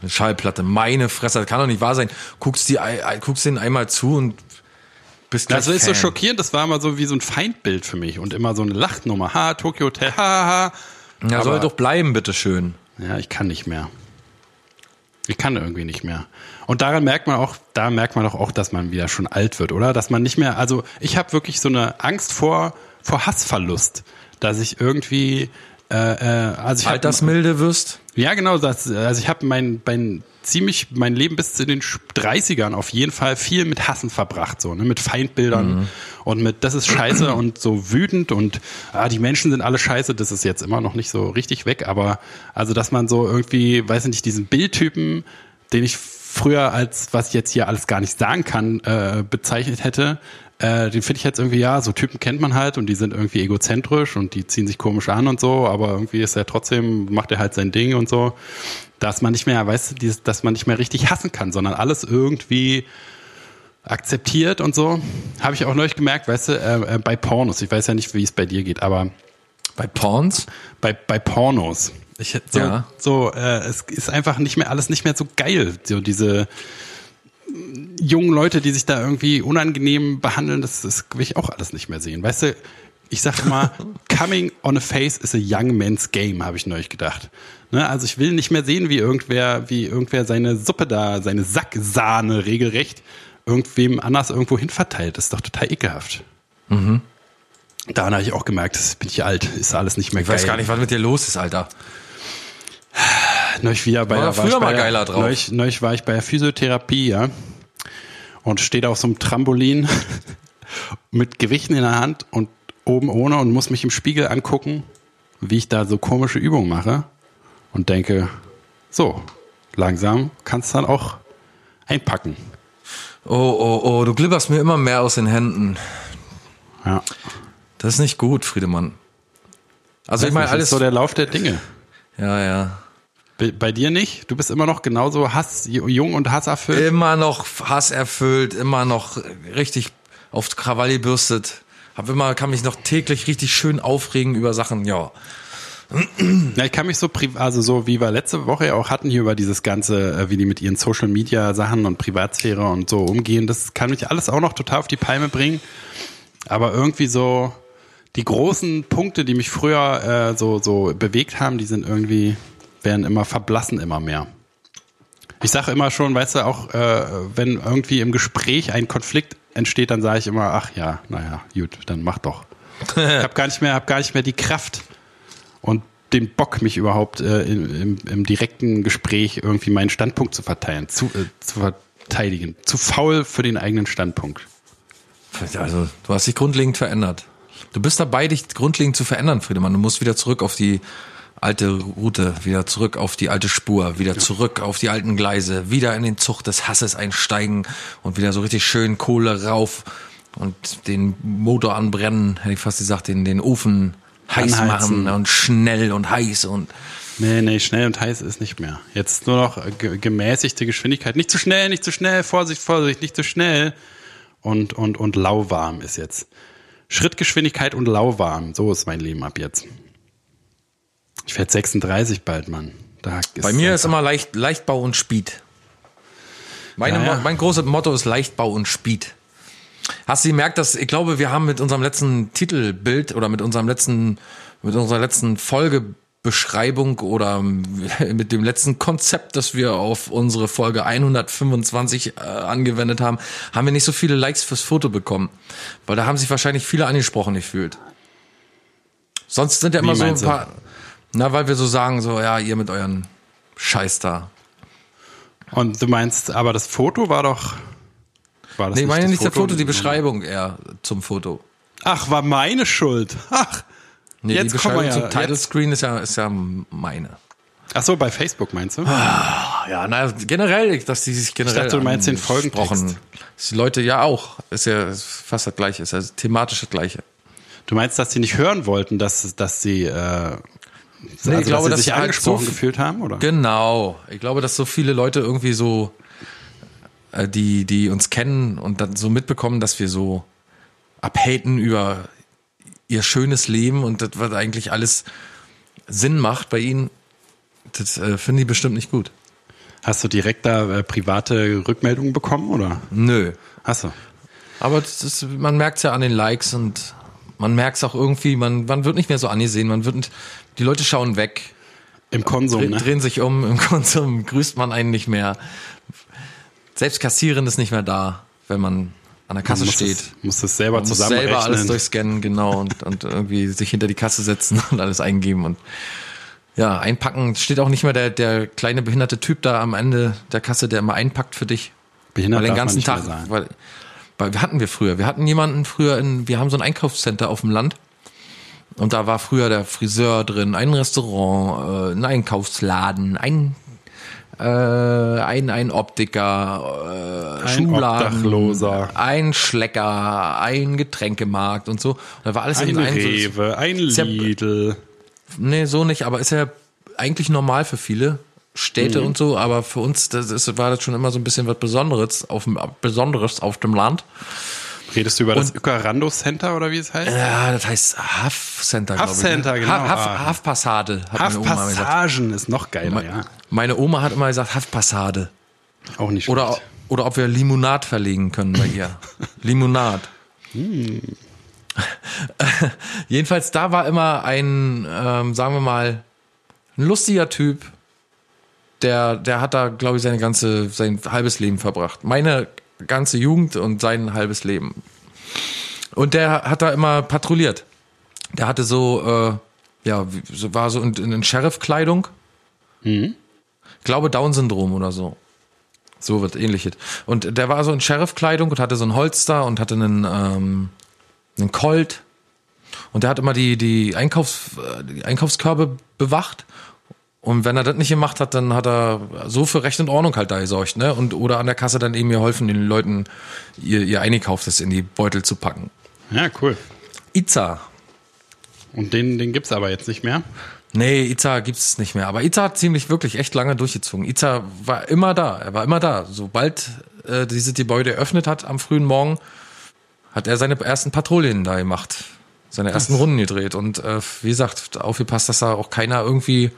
B: Eine Schallplatte, meine Fresse, das kann doch nicht wahr sein. Guckst, die, guckst den einmal zu und bist
C: Das ist
B: Fan.
C: so schockierend, das war immer so wie so ein Feindbild für mich und immer so eine Lachnummer. Ha, Tokyo Hotel, ha, ha.
B: Ja, soll
C: Aber-
B: doch bleiben, bitteschön.
C: Ja, ich kann nicht mehr. Ich kann irgendwie nicht mehr. Und daran merkt man auch, da merkt man doch auch, dass man wieder schon alt wird, oder? Dass man nicht mehr, also ich habe wirklich so eine Angst vor, vor Hassverlust, dass ich irgendwie, äh, äh, also ich hab-
B: Altersmilde wirst.
C: ja, genau. Das, also ich habe mein, mein ziemlich mein Leben bis zu den 30ern auf jeden Fall viel mit Hassen verbracht, so ne, mit Feindbildern und mit das ist scheiße *clears throat* und so wütend und ah, die Menschen sind alle scheiße. Das ist jetzt immer noch nicht so richtig weg, aber also dass man so irgendwie, weiß ich nicht, diesen Bildtypen, den ich früher als was ich jetzt hier alles gar nicht sagen kann äh, bezeichnet hätte. Äh, den finde ich jetzt irgendwie, ja, so Typen kennt man halt und die sind irgendwie egozentrisch und die ziehen sich komisch an und so, aber irgendwie ist er trotzdem, macht er halt sein Ding und so, dass man nicht mehr, weißt du, dieses, dass man nicht mehr richtig hassen kann, sondern alles irgendwie akzeptiert und so. Habe ich auch neulich gemerkt, weißt du, äh, äh, bei Pornos, ich weiß ja nicht, wie es bei dir geht, aber
B: Bei Porns?
C: bei, bei Pornos. Ich, so,
B: Ja.
C: so äh, es ist einfach nicht mehr alles nicht mehr so geil. So diese jungen Leute, die sich da irgendwie unangenehm behandeln, das, das will ich auch alles nicht mehr sehen. Weißt du, ich sag mal, *laughs* coming on a face is a young man's game, habe ich neulich gedacht. Ne, also ich will nicht mehr sehen, wie irgendwer, wie irgendwer seine Suppe da, seine Sacksahne regelrecht irgendwem anders irgendwo hin verteilt. Das ist doch total ekelhaft. Daran habe ich auch gemerkt, das bin ich alt, ist alles nicht mehr
B: Ich
C: geil.
B: weiß gar nicht, was mit dir los ist, Alter.
C: Neulich wieder bei
B: War
C: der,
B: früher
C: ich bei
B: mal
C: der-
B: geiler drauf.
C: Neulich, neulich war ich bei der Physiotherapie, ja. Und steht auf so einem Trampolin *laughs* mit Gewichten in der Hand und oben ohne und muss mich im Spiegel angucken, wie ich da so komische Übungen mache. Und denke, so, langsam kannst du dann auch einpacken.
B: Oh, oh, oh, du glibberst mir immer mehr aus den Händen.
C: Ja.
B: Das ist nicht gut, Friedemann. Also ich meine, alles.
C: ist so der Lauf der Dinge.
B: ja, ja.
C: Bei, dir nicht? Du bist immer noch genauso Hass, jung und hasserfüllt?
B: Immer noch hasserfüllt, immer noch richtig auf Krawall gebürstet. Hab immer, kann mich noch täglich richtig schön aufregen über Sachen, ja.
C: Ja, ich kann mich so, also so wie wir letzte Woche ja auch hatten hier über dieses ganze, äh, wie die mit ihren Social Media Sachen und Privatsphäre und so umgehen, das kann mich alles auch noch total auf die Palme bringen. Aber irgendwie so die großen Punkte, die mich früher äh, so so bewegt haben, die sind irgendwie werden immer verblassen immer mehr. Ich sage immer schon, weißt du, auch äh, wenn irgendwie im Gespräch ein Konflikt entsteht, dann sage ich immer, ach ja, naja, gut, dann mach doch. ich habe gar nicht mehr, hab gar nicht mehr die Kraft und den Bock, mich überhaupt äh, im, im, im direkten Gespräch irgendwie meinen Standpunkt zu verteilen, zu, äh, zu verteidigen. Zu faul für den eigenen Standpunkt.
B: Also, du hast dich grundlegend verändert. Du bist dabei, dich grundlegend zu verändern, Friedemann. Du musst wieder zurück auf die alte Route, wieder zurück auf die alte Spur, wieder zurück auf die alten Gleise, wieder in den Zug des Hasses einsteigen und wieder so richtig schön Kohle rauf und den Motor anbrennen, hätte ich fast gesagt, den, den Ofen heiß
C: Anheizen.
B: machen und schnell und heiß und
C: Nee, nee, schnell und heiß ist nicht mehr. Jetzt nur noch ge gemäßigte Geschwindigkeit. Nicht zu schnell, nicht zu schnell, Vorsicht, Vorsicht, nicht zu schnell. Und, und, und lauwarm ist jetzt. Schrittgeschwindigkeit und lauwarm. So ist mein Leben ab jetzt. Ich werde 36 bald, Mann. Da ist
B: Bei mir ist immer leicht, Leichtbau und Speed. Meine,
C: Ja, ja.
B: Mein großes Motto ist Leichtbau und Speed. Hast du gemerkt, dass ich glaube, wir haben mit unserem letzten Titelbild oder mit unserem letzten, mit unserer letzten Folgebeschreibung oder *laughs* mit dem letzten Konzept, das wir auf unsere Folge 125 äh, angewendet haben, haben wir nicht so viele Likes fürs Foto bekommen. Weil da haben sich wahrscheinlich viele angesprochen gefühlt. Sonst sind ja immer
C: Wie
B: so ein
C: meinst du?
B: Na, weil wir so sagen, so, ja, ihr mit euren Scheiß da.
C: Und du meinst, aber das Foto war doch. War das
B: Nee, ich meine
C: das
B: nicht der Foto, die Beschreibung eher zum Foto.
C: Ach, war meine Schuld. Ach.
B: Nee,
C: Jetzt
B: die
C: kommen wir
B: Beschreibung
C: ja-
B: zum Title Screen ist ja, ist ja meine.
C: Ach so, bei Facebook meinst du?
B: Ah, ja, na, generell, dass die sich generell.
C: Ich dachte, du meinst den Folgentext.
B: Die Leute ja auch. Ist ja fast das Gleiche, ist ja thematisch das Gleiche.
C: Du meinst, dass sie nicht hören wollten, dass, dass sie, äh, also,
B: ich glaube,
C: dass
B: dass
C: sie sich
B: halt
C: angesprochen
B: so
C: gefühlt haben, oder?
B: Genau. Ich glaube, dass so viele Leute irgendwie so, äh, die, die uns kennen und dann so mitbekommen, dass wir so abhaten über ihr schönes Leben und das, was eigentlich alles Sinn macht bei ihnen, das äh, finden die bestimmt nicht gut.
C: Hast du direkt da äh, private Rückmeldungen bekommen, oder?
B: Nö.
C: Hast du?
B: Aber ist, man merkt es ja an den Likes und man merkt es auch irgendwie, man, man wird nicht mehr so angesehen, man wird, nicht- die Leute schauen weg,
C: Im Konsum,
B: dreh,
C: ne?
B: drehen sich um, *laughs* im Konsum grüßt man einen nicht mehr. Selbst Kassieren ist nicht mehr da, wenn man an der Kasse
C: muss
B: steht.
C: Es, muss es selber
B: Man muss selber alles
C: zusammenrechnen.
B: durchscannen, genau, und, und irgendwie sich hinter die Kasse setzen *laughs* und alles eingeben und ja, einpacken. Steht auch nicht mehr der, der kleine behinderte Typ da am Ende der Kasse, der immer einpackt für dich.
C: Behindert
B: weil den
C: darf man
B: ganzen
C: nicht
B: Tag, weil, weil wir hatten wir früher, wir hatten jemanden früher in, wir haben so ein Einkaufscenter auf dem Land und da war früher der Friseur drin, ein Restaurant, äh, ein Einkaufsladen, ein äh, ein, ein Optiker, äh,
C: Ein
B: Schuhladen,
C: Obdachloser.
B: ein Schlecker, ein Getränkemarkt und so. Und da war alles
C: Ein
B: in einem so-
C: Rewe, ein
B: ist ja-
C: Lidl.
B: Nee, so nicht, aber ist ja eigentlich normal für viele
C: Mhm.
B: Städte und so, aber für uns das ist, war das schon immer so ein bisschen was Besonderes auf dem, Besonderes auf dem Land.
C: Redest du über das Ökarando Center oder wie es heißt?
B: Ja, das heißt Huff Center, ich.
C: Center,
B: ne?
C: genau.
B: Huff,
C: Ah.
B: Huff Passade, hat meine Oma immer gesagt.
C: Haftpassagen ist noch geiler, ja.
B: Meine Oma hat immer gesagt Huff Passade.
C: Auch nicht
B: Oder,
C: schlecht.
B: oder ob wir Limonad verlegen können bei ihr. *laughs* Limonad.
C: Hm. *laughs*
B: Jedenfalls, da war immer ein, ähm, sagen wir mal, ein lustiger Typ, der, der hat da, glaube ich, seine ganze, sein halbes Leben verbracht. Meine ganze Jugend und sein halbes Leben. Und der hat da immer patrouilliert. Der hatte so, äh, ja, war so in, in Sheriff-Kleidung. Ich glaube Down-Syndrom oder so. So wird ähnliches. Und der war so in Sheriff-Kleidung und hatte so ein Holster und hatte einen, ähm, einen Colt. Und der hat immer die, die, Einkaufs, äh, die Einkaufskörbe bewacht. Und wenn er das nicht gemacht hat, dann hat er so für Recht und Ordnung halt da gesorgt, ne? Und, oder an der Kasse dann eben geholfen, den Leuten ihr, ihr Eingekauftes in die Beutel zu packen.
C: Ja, cool.
B: Iza.
C: Und den, den gibt's aber jetzt nicht mehr.
B: Nee, Iza gibt's nicht mehr. Aber Iza hat ziemlich wirklich echt lange durchgezogen. Iza war immer da. Er war immer da. Sobald äh, dieses Gebäude eröffnet hat am frühen Morgen, hat er seine ersten Patrouillen da gemacht. Seine ersten Runden gedreht. Und äh, wie gesagt, aufgepasst, dass da auch keiner irgendwie,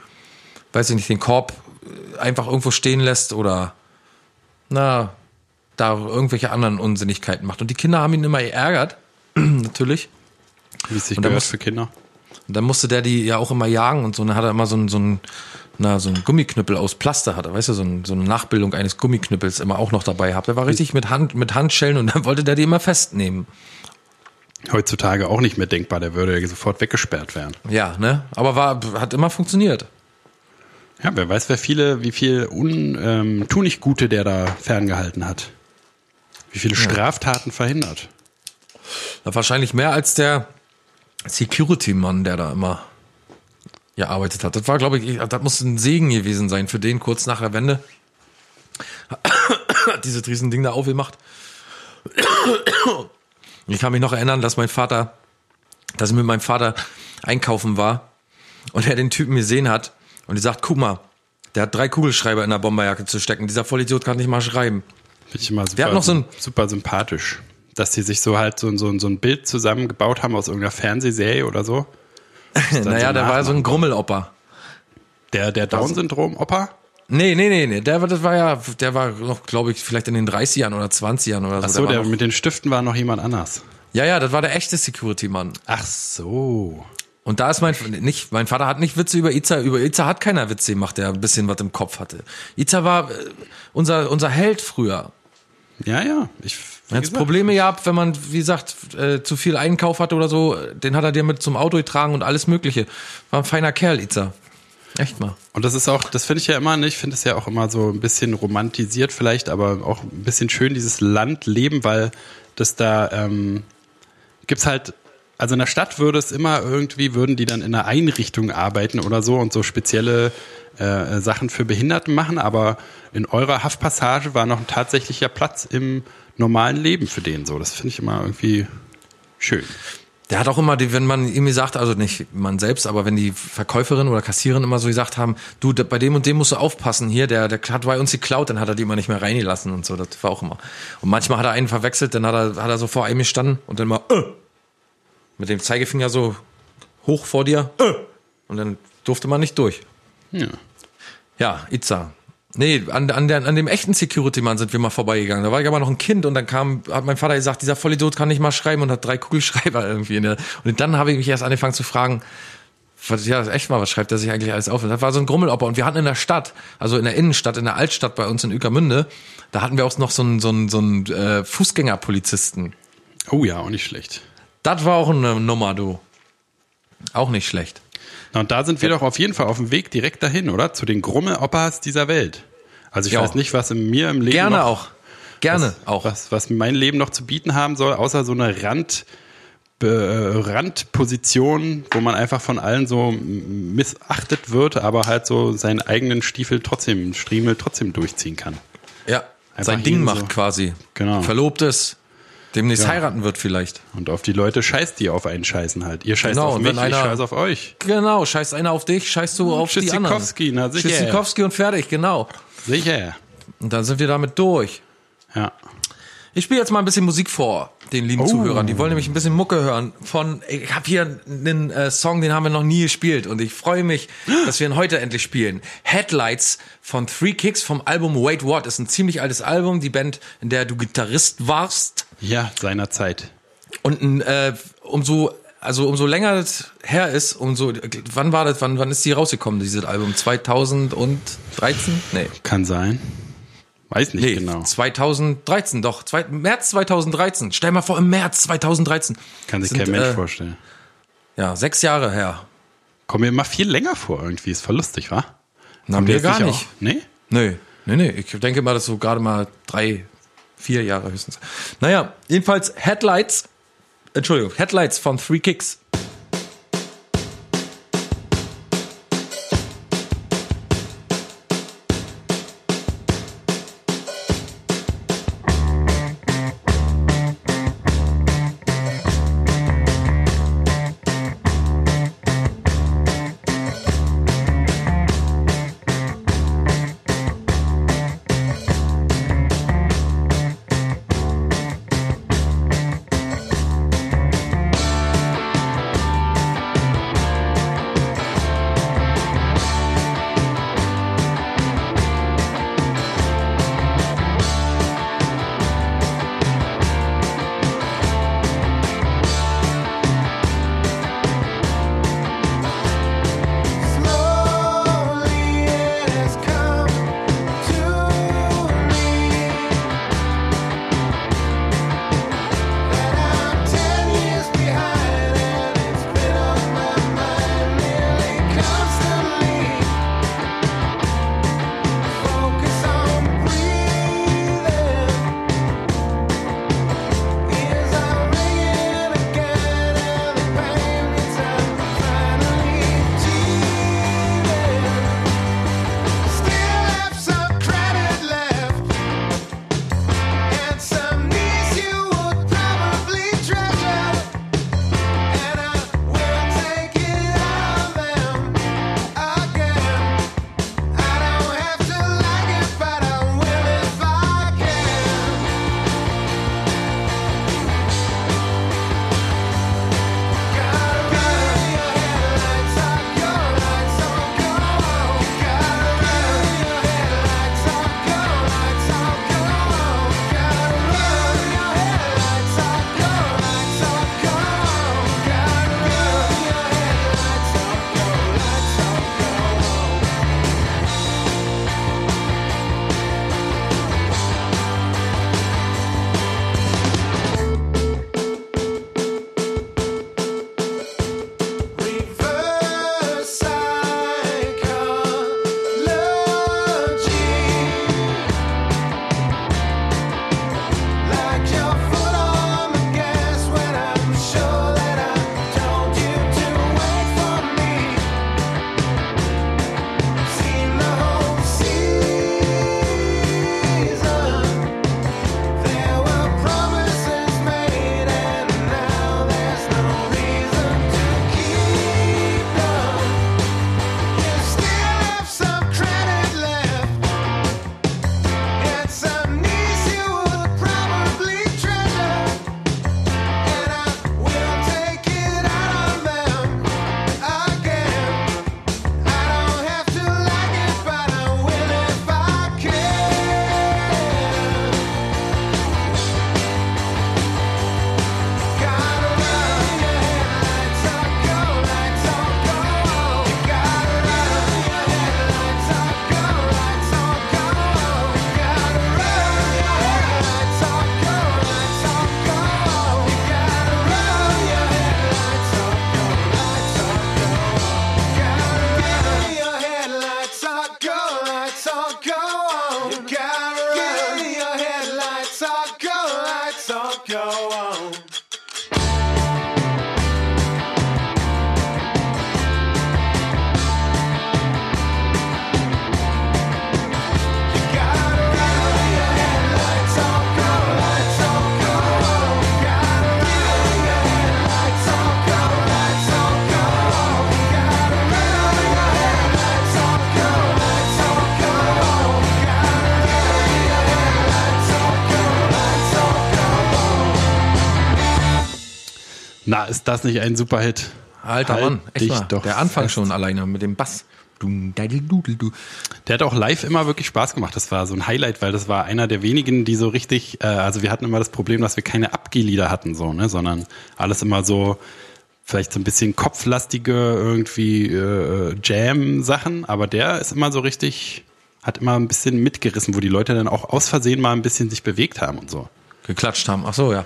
B: weiß ich nicht, den Korb einfach irgendwo stehen lässt oder na, da irgendwelche anderen Unsinnigkeiten macht. Und die Kinder haben ihn immer geärgert, *clears throat* natürlich.
C: Wie es sich
B: Und
C: gehört für Kinder.
B: Und dann musste der die ja auch immer jagen und so. Und dann hat er immer so ein, so ein, na, so ein Gummiknüppel aus Plaster hat er, weißt du, so, ein, so eine Nachbildung eines Gummiknüppels immer auch noch dabei gehabt. Der war richtig mit Hand, mit Handschellen und *laughs* dann wollte der die immer festnehmen.
C: Heutzutage auch nicht mehr denkbar, der würde ja sofort weggesperrt werden.
B: Ja, ne? Aber war, hat immer funktioniert.
C: Ja, wer weiß, wer viele, wie viel un, ähm, tu nicht Gute der da ferngehalten hat. Wie viele Straftaten verhindert.
B: Da wahrscheinlich mehr als der Security-Mann, der da immer gearbeitet hat. Das war, glaube ich, das muss ein Segen gewesen sein für den kurz nach der Wende. *coughs* Hat dieses Riesending da aufgemacht. *coughs* Ich kann mich noch erinnern, dass mein Vater, dass ich mit meinem Vater einkaufen war und er den Typen gesehen hat und die sagt, guck mal, der hat drei Kugelschreiber in der Bomberjacke zu stecken. Dieser Vollidiot kann nicht mal schreiben.
C: Finde ich immer super,
B: hat noch so ein-
C: super sympathisch. Dass die sich so halt so, so, so ein Bild zusammengebaut haben aus irgendeiner Fernsehserie oder so. *laughs*
B: naja,
C: so
B: der war so ein. Grummelopper.
C: Der, der Down-Syndrom-Opa?
B: Nee, nee, nee, nee. Der war, das war ja, der war noch, glaube ich, vielleicht in den 30ern oder 20ern oder so.
C: Ach so,
B: war
C: der
B: noch,
C: mit den Stiften war noch jemand anders.
B: ja, ja, das war der echte Security-Mann.
C: Ach so.
B: Und da ist mein, nicht, mein Vater hat nicht Witze über Iza, über Iza hat keiner Witze gemacht, der ein bisschen was im Kopf hatte. Iza war äh, unser, unser Held früher.
C: Ja, ja. Ich,
B: hat
C: gesagt,
B: Probleme gehabt, wenn man, wie gesagt, äh, zu viel Einkauf hatte oder so, den hat er dir mit zum Auto getragen und alles mögliche. War ein feiner Kerl, Iza. Echt mal.
C: Und das ist auch, das finde ich ja immer, ne, ich finde es ja auch immer so ein bisschen romantisiert vielleicht, aber auch ein bisschen schön, dieses Landleben, weil das da ähm, gibt's halt also in der Stadt würde es immer irgendwie, würden die dann in einer Einrichtung arbeiten oder so und so spezielle äh, Sachen für Behinderten machen, aber in eurer Haftpassage war noch ein tatsächlicher Platz im normalen Leben für den so. Das finde ich immer irgendwie schön.
B: Der hat auch immer, die, wenn man ihm gesagt, also nicht man selbst, aber wenn die Verkäuferin oder Kassiererin immer so gesagt haben, du, bei dem und dem musst du aufpassen, hier, der, der hat bei uns geklaut, dann hat er die immer nicht mehr reingelassen und so, das war auch immer. Und manchmal hat er einen verwechselt, dann hat er, hat er so vor einem gestanden und dann mal, äh, mit dem Zeigefinger so hoch vor dir, äh, und dann durfte man nicht durch.
C: Ja.
B: Ja, Itza. Nee, an, an, der, an dem echten Security-Mann sind wir mal vorbeigegangen. Da war ich aber noch ein Kind und dann kam, hat mein Vater gesagt, dieser Vollidiot kann nicht mal schreiben und hat drei Kugelschreiber *laughs* irgendwie. In der, und dann habe ich mich erst angefangen zu fragen, was, ja, echt mal, was schreibt er sich eigentlich alles auf? Und das war so ein Grummelopper. Und wir hatten in der Stadt, also in der Innenstadt, in der Altstadt bei uns in Ueckermünde, da hatten wir auch noch so einen, so einen, so einen äh, Fußgängerpolizisten.
C: Oh ja, auch nicht schlecht.
B: Das war auch eine Nummer, du. Auch nicht schlecht.
C: Na, und da sind wir doch auf jeden Fall auf dem Weg direkt dahin, oder? Zu den Grummeloppas dieser Welt. Also ich
B: Ja.
C: weiß nicht, was in mir im Leben
B: Gerne
C: noch,
B: auch. Gerne
C: was,
B: auch.
C: Was, was mein Leben noch zu bieten haben soll, außer so eine Rand, äh, Randposition, wo man einfach von allen so missachtet wird, aber halt so seinen eigenen Stiefel trotzdem, Striemel trotzdem durchziehen kann.
B: Ja,
C: Einfach
B: sein Ding macht
C: so.
B: quasi.
C: Genau.
B: Verlobt ist. Demnächst
C: Ja.
B: heiraten wird vielleicht.
C: Und auf die Leute scheißt die auf einen scheißen halt. Ihr scheißt
B: Genau,
C: auf mich,
B: wenn
C: ich
B: einer-
C: scheiß auf euch.
B: Genau, scheißt einer auf dich, scheißt du auf die anderen.
C: Na sicher.
B: Tschüssikowski und fertig, genau.
C: Sicher.
B: Und dann sind wir damit durch.
C: Ja.
B: Ich spiele jetzt mal ein bisschen Musik vor den lieben
C: Oh.
B: Zuhörern. Die wollen nämlich ein bisschen Mucke hören. Von, ich habe hier einen äh, Song, den haben wir noch nie gespielt und ich freue mich, *gasps* dass wir ihn heute endlich spielen. Headlights von Three Kicks vom Album Wait What ist ein ziemlich altes Album. Die Band, in der du Gitarrist warst.
C: Ja, seinerzeit.
B: Und ein, äh, umso, also umso länger das her ist, umso, wann war das, wann, wann ist die rausgekommen, dieses Album? 2013? Nee.
C: Kann sein. Weiß nicht
B: Nee,
C: genau.
B: 2013, doch. Zwei, März 2013. Stell mal vor, im März 2013.
C: Kann sich
B: Sind,
C: kein Mensch
B: äh,
C: vorstellen.
B: Ja, sechs Jahre her.
C: Kommt mir immer viel länger vor irgendwie. Ist voll lustig, wa?
B: Na, mir gar
C: auch-
B: nicht.
C: Nee?
B: Nee, nee, nee. Ich denke mal, das ist so gerade mal drei, vier Jahre höchstens. Naja, jedenfalls Headlights, Entschuldigung, Headlights von Three Kicks.
C: Na, ist das nicht ein Superhit?
B: Alter
C: Halt
B: Mann, echt mal.
C: doch
B: Der Anfang
C: fest.
B: schon alleine mit dem Bass.
C: Der hat auch live immer wirklich Spaß gemacht. Das war so ein Highlight, weil das war einer der wenigen, die so richtig, äh, also wir hatten immer das Problem, dass wir keine Abgeh-Lieder hatten, so, ne, sondern alles immer so, vielleicht so ein bisschen kopflastige irgendwie äh, Jam-Sachen, aber der ist immer so richtig, hat immer ein bisschen mitgerissen, wo die Leute dann auch aus Versehen mal ein bisschen sich bewegt haben und so.
B: geklatscht haben. Ach so, ja.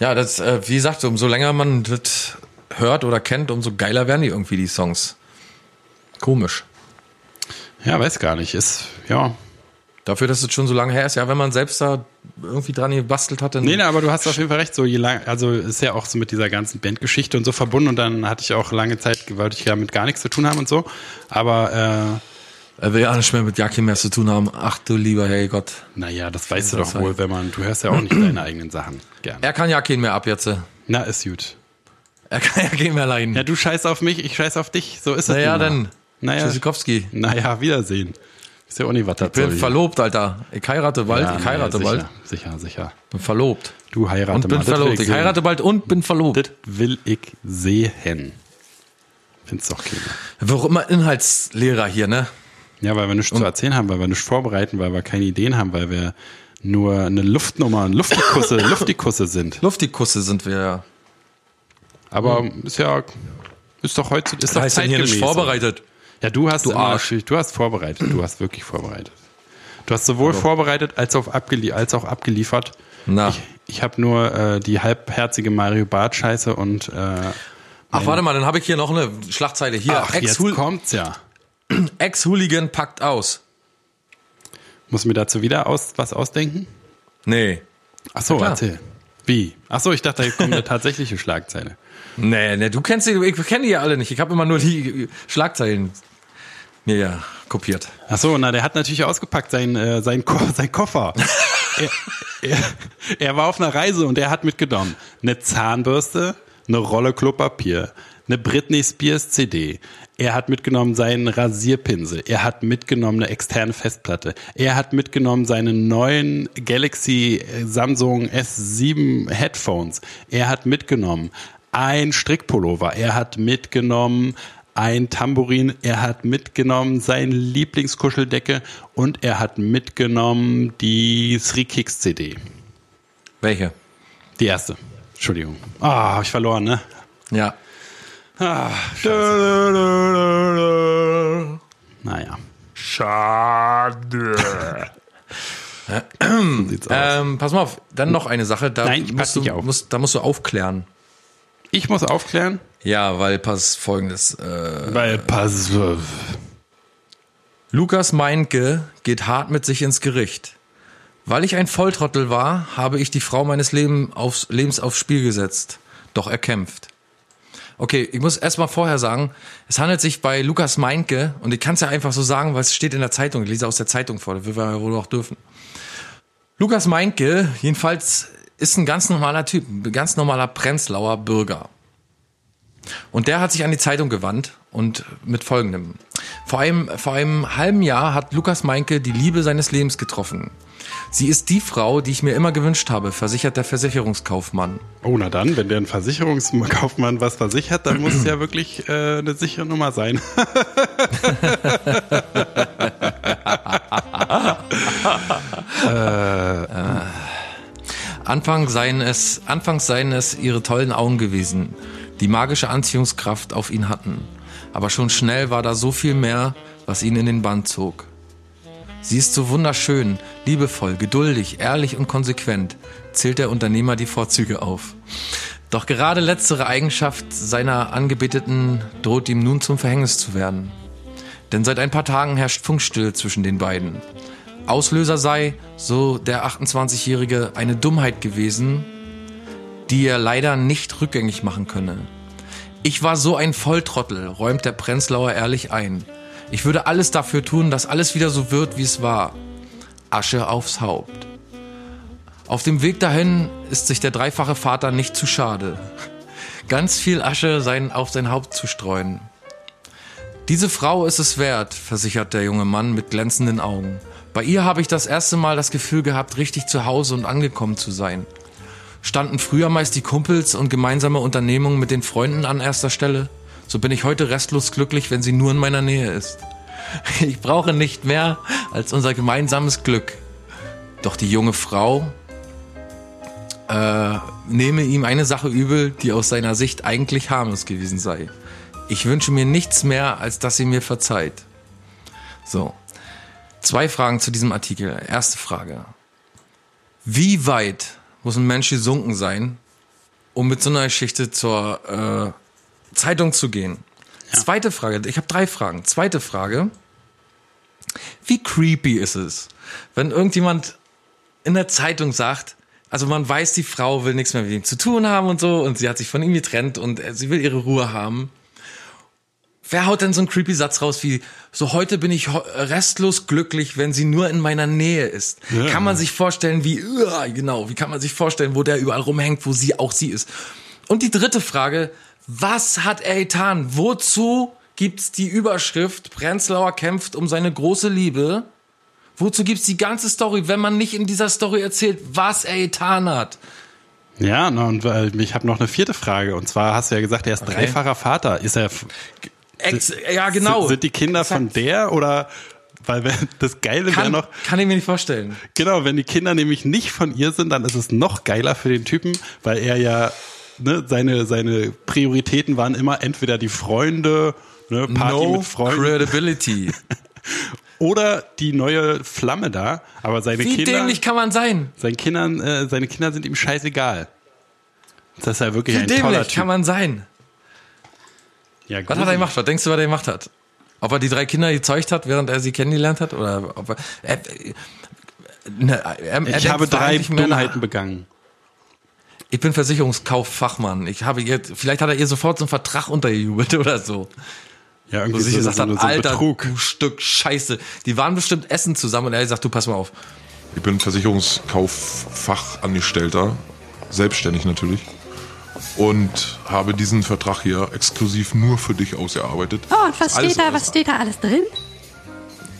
B: Ja, das, äh, wie gesagt, umso länger man das hört oder kennt, umso geiler werden die irgendwie, die Songs. Komisch.
C: Ja, weiß gar nicht. Ist, ja.
B: Dafür, dass es schon so lange her ist, ja, wenn man selbst da irgendwie dran gebastelt hat, dann.
C: Nee, nee, aber du hast auf jeden Fall recht. So je lang, also ist ja auch so mit dieser ganzen Bandgeschichte und so verbunden und dann hatte ich auch lange Zeit, wollte ich ja mit gar nichts zu tun haben und so. Aber äh,
B: Er will ja nicht mehr mit Jackie mehr zu tun haben. Ach du lieber Herrgott.
C: naja, das weißt du doch
B: sein?
C: wohl, wenn man, du hörst ja auch nicht *clears throat* deine eigenen Sachen gerne.
B: Er kann Jackie mehr ab jetzt.
C: Na, ist gut.
B: Er kann Jackie mehr leiden.
C: Ja, du scheißt auf mich, ich scheiß auf dich. So ist es.
B: naja, dann.
C: Naja,
B: Tschüssikowski.
C: naja, Wiedersehen. Ist ja auch nicht, was das
B: Ich bin verlobt, Alter. Ich heirate bald,
C: Ja,
B: ich
C: naja,
B: heirate
C: sicher,
B: bald.
C: Sicher, sicher.
B: Bin verlobt.
C: Du heiratest
B: Und bin
C: mal.
B: Verlobt. Ich
C: sehen.
B: heirate bald und bin verlobt.
C: Das will ich sehen. Find's doch klar.
B: Warum immer Inhaltslehrer hier, ne?
C: Ja, weil wir nichts zu erzählen haben, weil wir nichts vorbereiten, weil wir keine Ideen haben, weil wir nur eine Luftnummer, ein Luftikusse, *laughs* Luftikusse sind.
B: Luftikusse sind wir ja.
C: Aber ist ja, ist doch heute, ist doch
B: heißt denn hier
C: zeitgemäß.
B: nicht vorbereitet.
C: Ja, du hast
B: Du
C: immer
B: Arsch.
C: du hast vorbereitet, du hast wirklich vorbereitet. Du hast sowohl vorbereitet als auch, abgelie als auch abgeliefert.
B: Na.
C: Ich, ich habe nur äh, die halbherzige Mario Bart Scheiße und äh,
B: Ach, warte mal, dann habe ich hier noch eine Schlagzeile. Hier,
C: ach, jetzt kommt's ja. *clears throat*
B: Ex-Hooligan packt aus.
C: Muss mir dazu wieder aus, was ausdenken?
B: Nee.
C: Ach so, erzähl. Wie? Ach so, ich dachte, da kommt eine tatsächliche Schlagzeile. *laughs*
B: Nee, nee, du kennst die, ich kenne die ja alle nicht. Ich habe immer nur die Schlagzeilen mir ja kopiert.
C: Ach so, na, der hat natürlich ausgepackt sein, äh, sein, Ko *laughs* sein Koffer. *laughs* er, er, er war auf einer Reise und er hat mitgenommen eine Zahnbürste, eine Rolle Klopapier, eine Britney Spears CD. Er hat mitgenommen seinen Rasierpinsel. Er hat mitgenommen eine externe Festplatte. Er hat mitgenommen seine neuen Galaxy äh, Samsung S7 Headphones. Er hat mitgenommen ein Strickpullover. Er hat mitgenommen ein Tambourin, er hat mitgenommen seine Lieblingskuscheldecke und er hat mitgenommen die Three Kicks CD.
B: Welche?
C: Die erste. Entschuldigung. Ah, hab ich verloren, ne?
B: Ja.
C: Ah, scheiße. Naja.
A: Schade.
C: So.
B: Ähm, pass mal auf, dann noch eine Sache. Da
C: Nein,
B: musst du. Musst, da musst du aufklären.
C: Ich muss aufklären,
B: Ja, weil pass folgendes. Äh,
C: weil pass auf.
B: Lukas Meinke geht hart mit sich ins Gericht. Weil ich ein Volltrottel war, habe ich die Frau meines Leben aufs, Lebens aufs Spiel gesetzt. Doch er kämpft. Okay, ich muss erstmal vorher sagen, es handelt sich bei Lukas Meinke, und ich kann es ja einfach so sagen, weil es steht in der Zeitung, ich lese aus der Zeitung vor, das will wir ja wohl auch dürfen. Lukas Meinke, jedenfalls, ist ein ganz normaler Typ, ein ganz normaler Prenzlauer Bürger. Und der hat sich an die Zeitung gewandt und mit folgendem. Vor einem, vor einem halben Jahr hat Lukas Meinke die Liebe seines Lebens getroffen. Sie ist die Frau, die ich mir immer gewünscht habe, versichert der Versicherungskaufmann.
C: Oh, na dann, wenn der ein Versicherungskaufmann was versichert, dann muss es ja wirklich äh, eine sichere Nummer sein. *laughs*
B: Anfang seien es, anfangs seien es ihre tollen Augen gewesen, die magische Anziehungskraft auf ihn hatten. Aber schon schnell war da so viel mehr, was ihn in den Bann zog. Sie ist so wunderschön, liebevoll, geduldig, ehrlich und konsequent, zählt der Unternehmer die Vorzüge auf. Doch gerade letztere Eigenschaft seiner Angebeteten droht ihm nun zum Verhängnis zu werden. Denn seit ein paar Tagen herrscht Funkstille zwischen den beiden. Auslöser sei, so der 28-Jährige, eine Dummheit gewesen, die er leider nicht rückgängig machen könne. Ich war so ein Volltrottel, räumt der Prenzlauer ehrlich ein. Ich würde alles dafür tun, dass alles wieder so wird, wie es war. Asche aufs Haupt. Auf dem Weg dahin ist sich der dreifache Vater nicht zu schade, ganz viel Asche sein, auf sein Haupt zu streuen. Diese Frau ist es wert, versichert der junge Mann mit glänzenden Augen. Bei ihr habe ich das erste Mal das Gefühl gehabt, richtig zu Hause und angekommen zu sein. standen früher meist die Kumpels und gemeinsame Unternehmungen mit den Freunden an erster Stelle. So bin ich heute restlos glücklich, wenn sie nur in meiner Nähe ist. Ich brauche nicht mehr als unser gemeinsames Glück. Doch die junge Frau äh, nehme ihm eine Sache übel, die aus seiner Sicht eigentlich harmlos gewesen sei. Ich wünsche mir nichts mehr, als dass sie mir verzeiht. So. Zwei Fragen zu diesem Artikel. Erste Frage. Wie weit muss ein Mensch gesunken sein, um mit so einer Geschichte zur äh, Zeitung zu gehen? Ja. Zweite Frage. Ich habe drei Fragen. Zweite Frage. Wie creepy ist es, wenn irgendjemand in der Zeitung sagt, also man weiß, die Frau will nichts mehr mit ihm zu tun haben und so und sie hat sich von ihm getrennt und sie will ihre Ruhe haben. Wer haut denn so einen creepy Satz raus wie, so heute bin ich restlos glücklich, wenn sie nur in meiner Nähe ist? Ja. Kann man sich vorstellen, wie, genau, wie kann man sich vorstellen, wo der überall rumhängt, wo sie auch sie ist? Und die dritte Frage, was hat er getan? Wozu gibt's die Überschrift, Prenzlauer kämpft um seine große Liebe? Wozu gibt's die ganze Story, wenn man nicht in dieser Story erzählt, was er getan hat?
C: Ja, und ich habe noch eine vierte Frage. Und zwar hast du ja gesagt, er ist okay. dreifacher Vater. Ist er.
B: Ex ja, genau.
C: Sind, sind die Kinder Exakt. von der oder weil das Geile wäre noch.
B: Kann ich mir nicht vorstellen.
C: Genau, wenn die Kinder nämlich nicht von ihr sind, dann ist es noch geiler für den Typen, weil er ja, ne, seine, seine Prioritäten waren immer entweder die Freunde, ne, Party
B: no
C: mit Freunden.
B: Credibility. *laughs*
C: oder die neue Flamme da, aber seine
B: Wie
C: Kinder.
B: Wie dämlich kann man sein?
C: Seinen Kindern, äh, seine Kinder sind ihm scheißegal. Das ist ja wirklich Wie ein
B: dämlich
C: toller Typ.
B: kann man sein?
C: Ja,
B: was hat er gemacht? Was denkst du, was er gemacht hat? Ob er die drei Kinder gezeugt hat, während er sie kennengelernt hat? Oder ob er, er,
C: ne, er, er ich habe drei Dummheiten begangen.
B: Ich bin Versicherungskauffachmann. Ich habe ihr, vielleicht hat er ihr sofort so einen Vertrag untergejubelt *laughs* oder so.
C: Ja, irgendwie so,
B: gesagt
C: so,
B: hat,
C: so
B: Alter,
C: Betrug.
B: du Stück Scheiße. Die waren bestimmt essen zusammen und er hat gesagt, du pass mal auf.
D: Ich bin Versicherungskauffachangestellter, selbstständig natürlich. Und habe diesen Vertrag hier exklusiv nur für dich ausgearbeitet.
E: Oh, und was steht da, was steht da alles drin?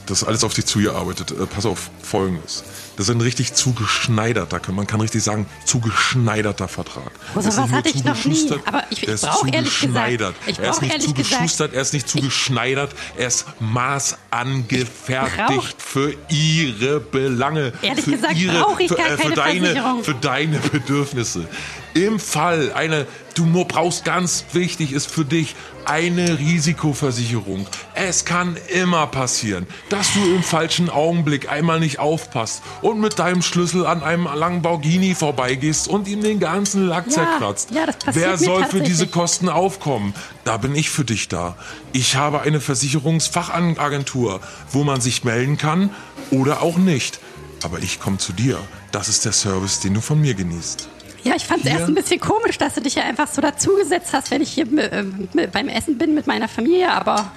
D: Das ist alles auf dich zugearbeitet. Äh, pass auf, folgendes. Das ist ein richtig zugeschneiderter, man kann richtig sagen, zugeschneiderter Vertrag.
E: Also was hatte ich noch nie. Aber ich, ich brauche ehrlich gesagt,
D: ich er ist nicht zugeschustert, er ist nicht zugeschneidert, er ist maßangefertigt für ihre Belange.
E: Ehrlich
D: für
E: gesagt
D: brauche
E: ich für, äh,
D: für
E: keine
D: deine, Für deine Bedürfnisse. Im Fall eine, du brauchst ganz wichtig ist für dich eine Risikoversicherung. Es kann immer passieren, dass du im falschen Augenblick einmal nicht aufpasst und mit deinem Schlüssel an einem Lamborghini vorbeigehst und ihm den ganzen Lack
E: ja,
D: zerkratzt.
E: Ja, das passiert
D: Wer soll
E: für
D: diese Kosten aufkommen? Da bin ich für dich da. Ich habe eine Versicherungsfachagentur, wo man sich melden kann oder auch nicht. Aber ich komme zu dir. Das ist der Service, den du von mir genießt.
E: Ja, ich fand es erst ein bisschen komisch, dass du dich ja einfach so dazugesetzt hast, wenn ich hier äh, beim Essen bin mit meiner Familie, aber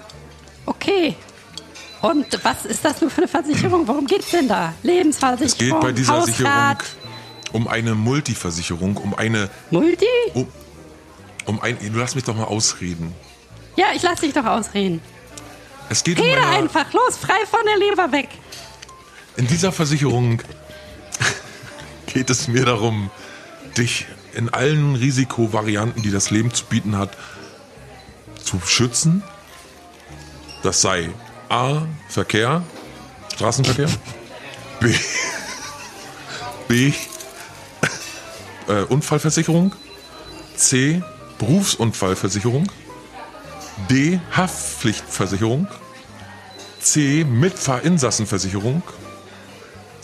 E: okay. Und was ist das nur für eine Versicherung? Worum geht es denn da? Lebensversicherung? Es
D: geht bei dieser
E: Hausrat?
D: Sicherung um eine Multiversicherung, um eine.
E: Multi?
D: Um, um ein. Du lass mich doch mal ausreden.
E: Ja, ich lass dich doch ausreden.
D: Es geht
E: Rede
D: um eine,
E: einfach, los, frei von der Leber weg.
D: In dieser Versicherung *laughs* geht es mir darum, dich in allen Risikovarianten, die das Leben zu bieten hat, zu schützen. Das sei A. Verkehr, Straßenverkehr. *laughs* B. B. Äh, Unfallversicherung. C. Berufsunfallversicherung. D. Haftpflichtversicherung. C. Mitfahrinsassenversicherung.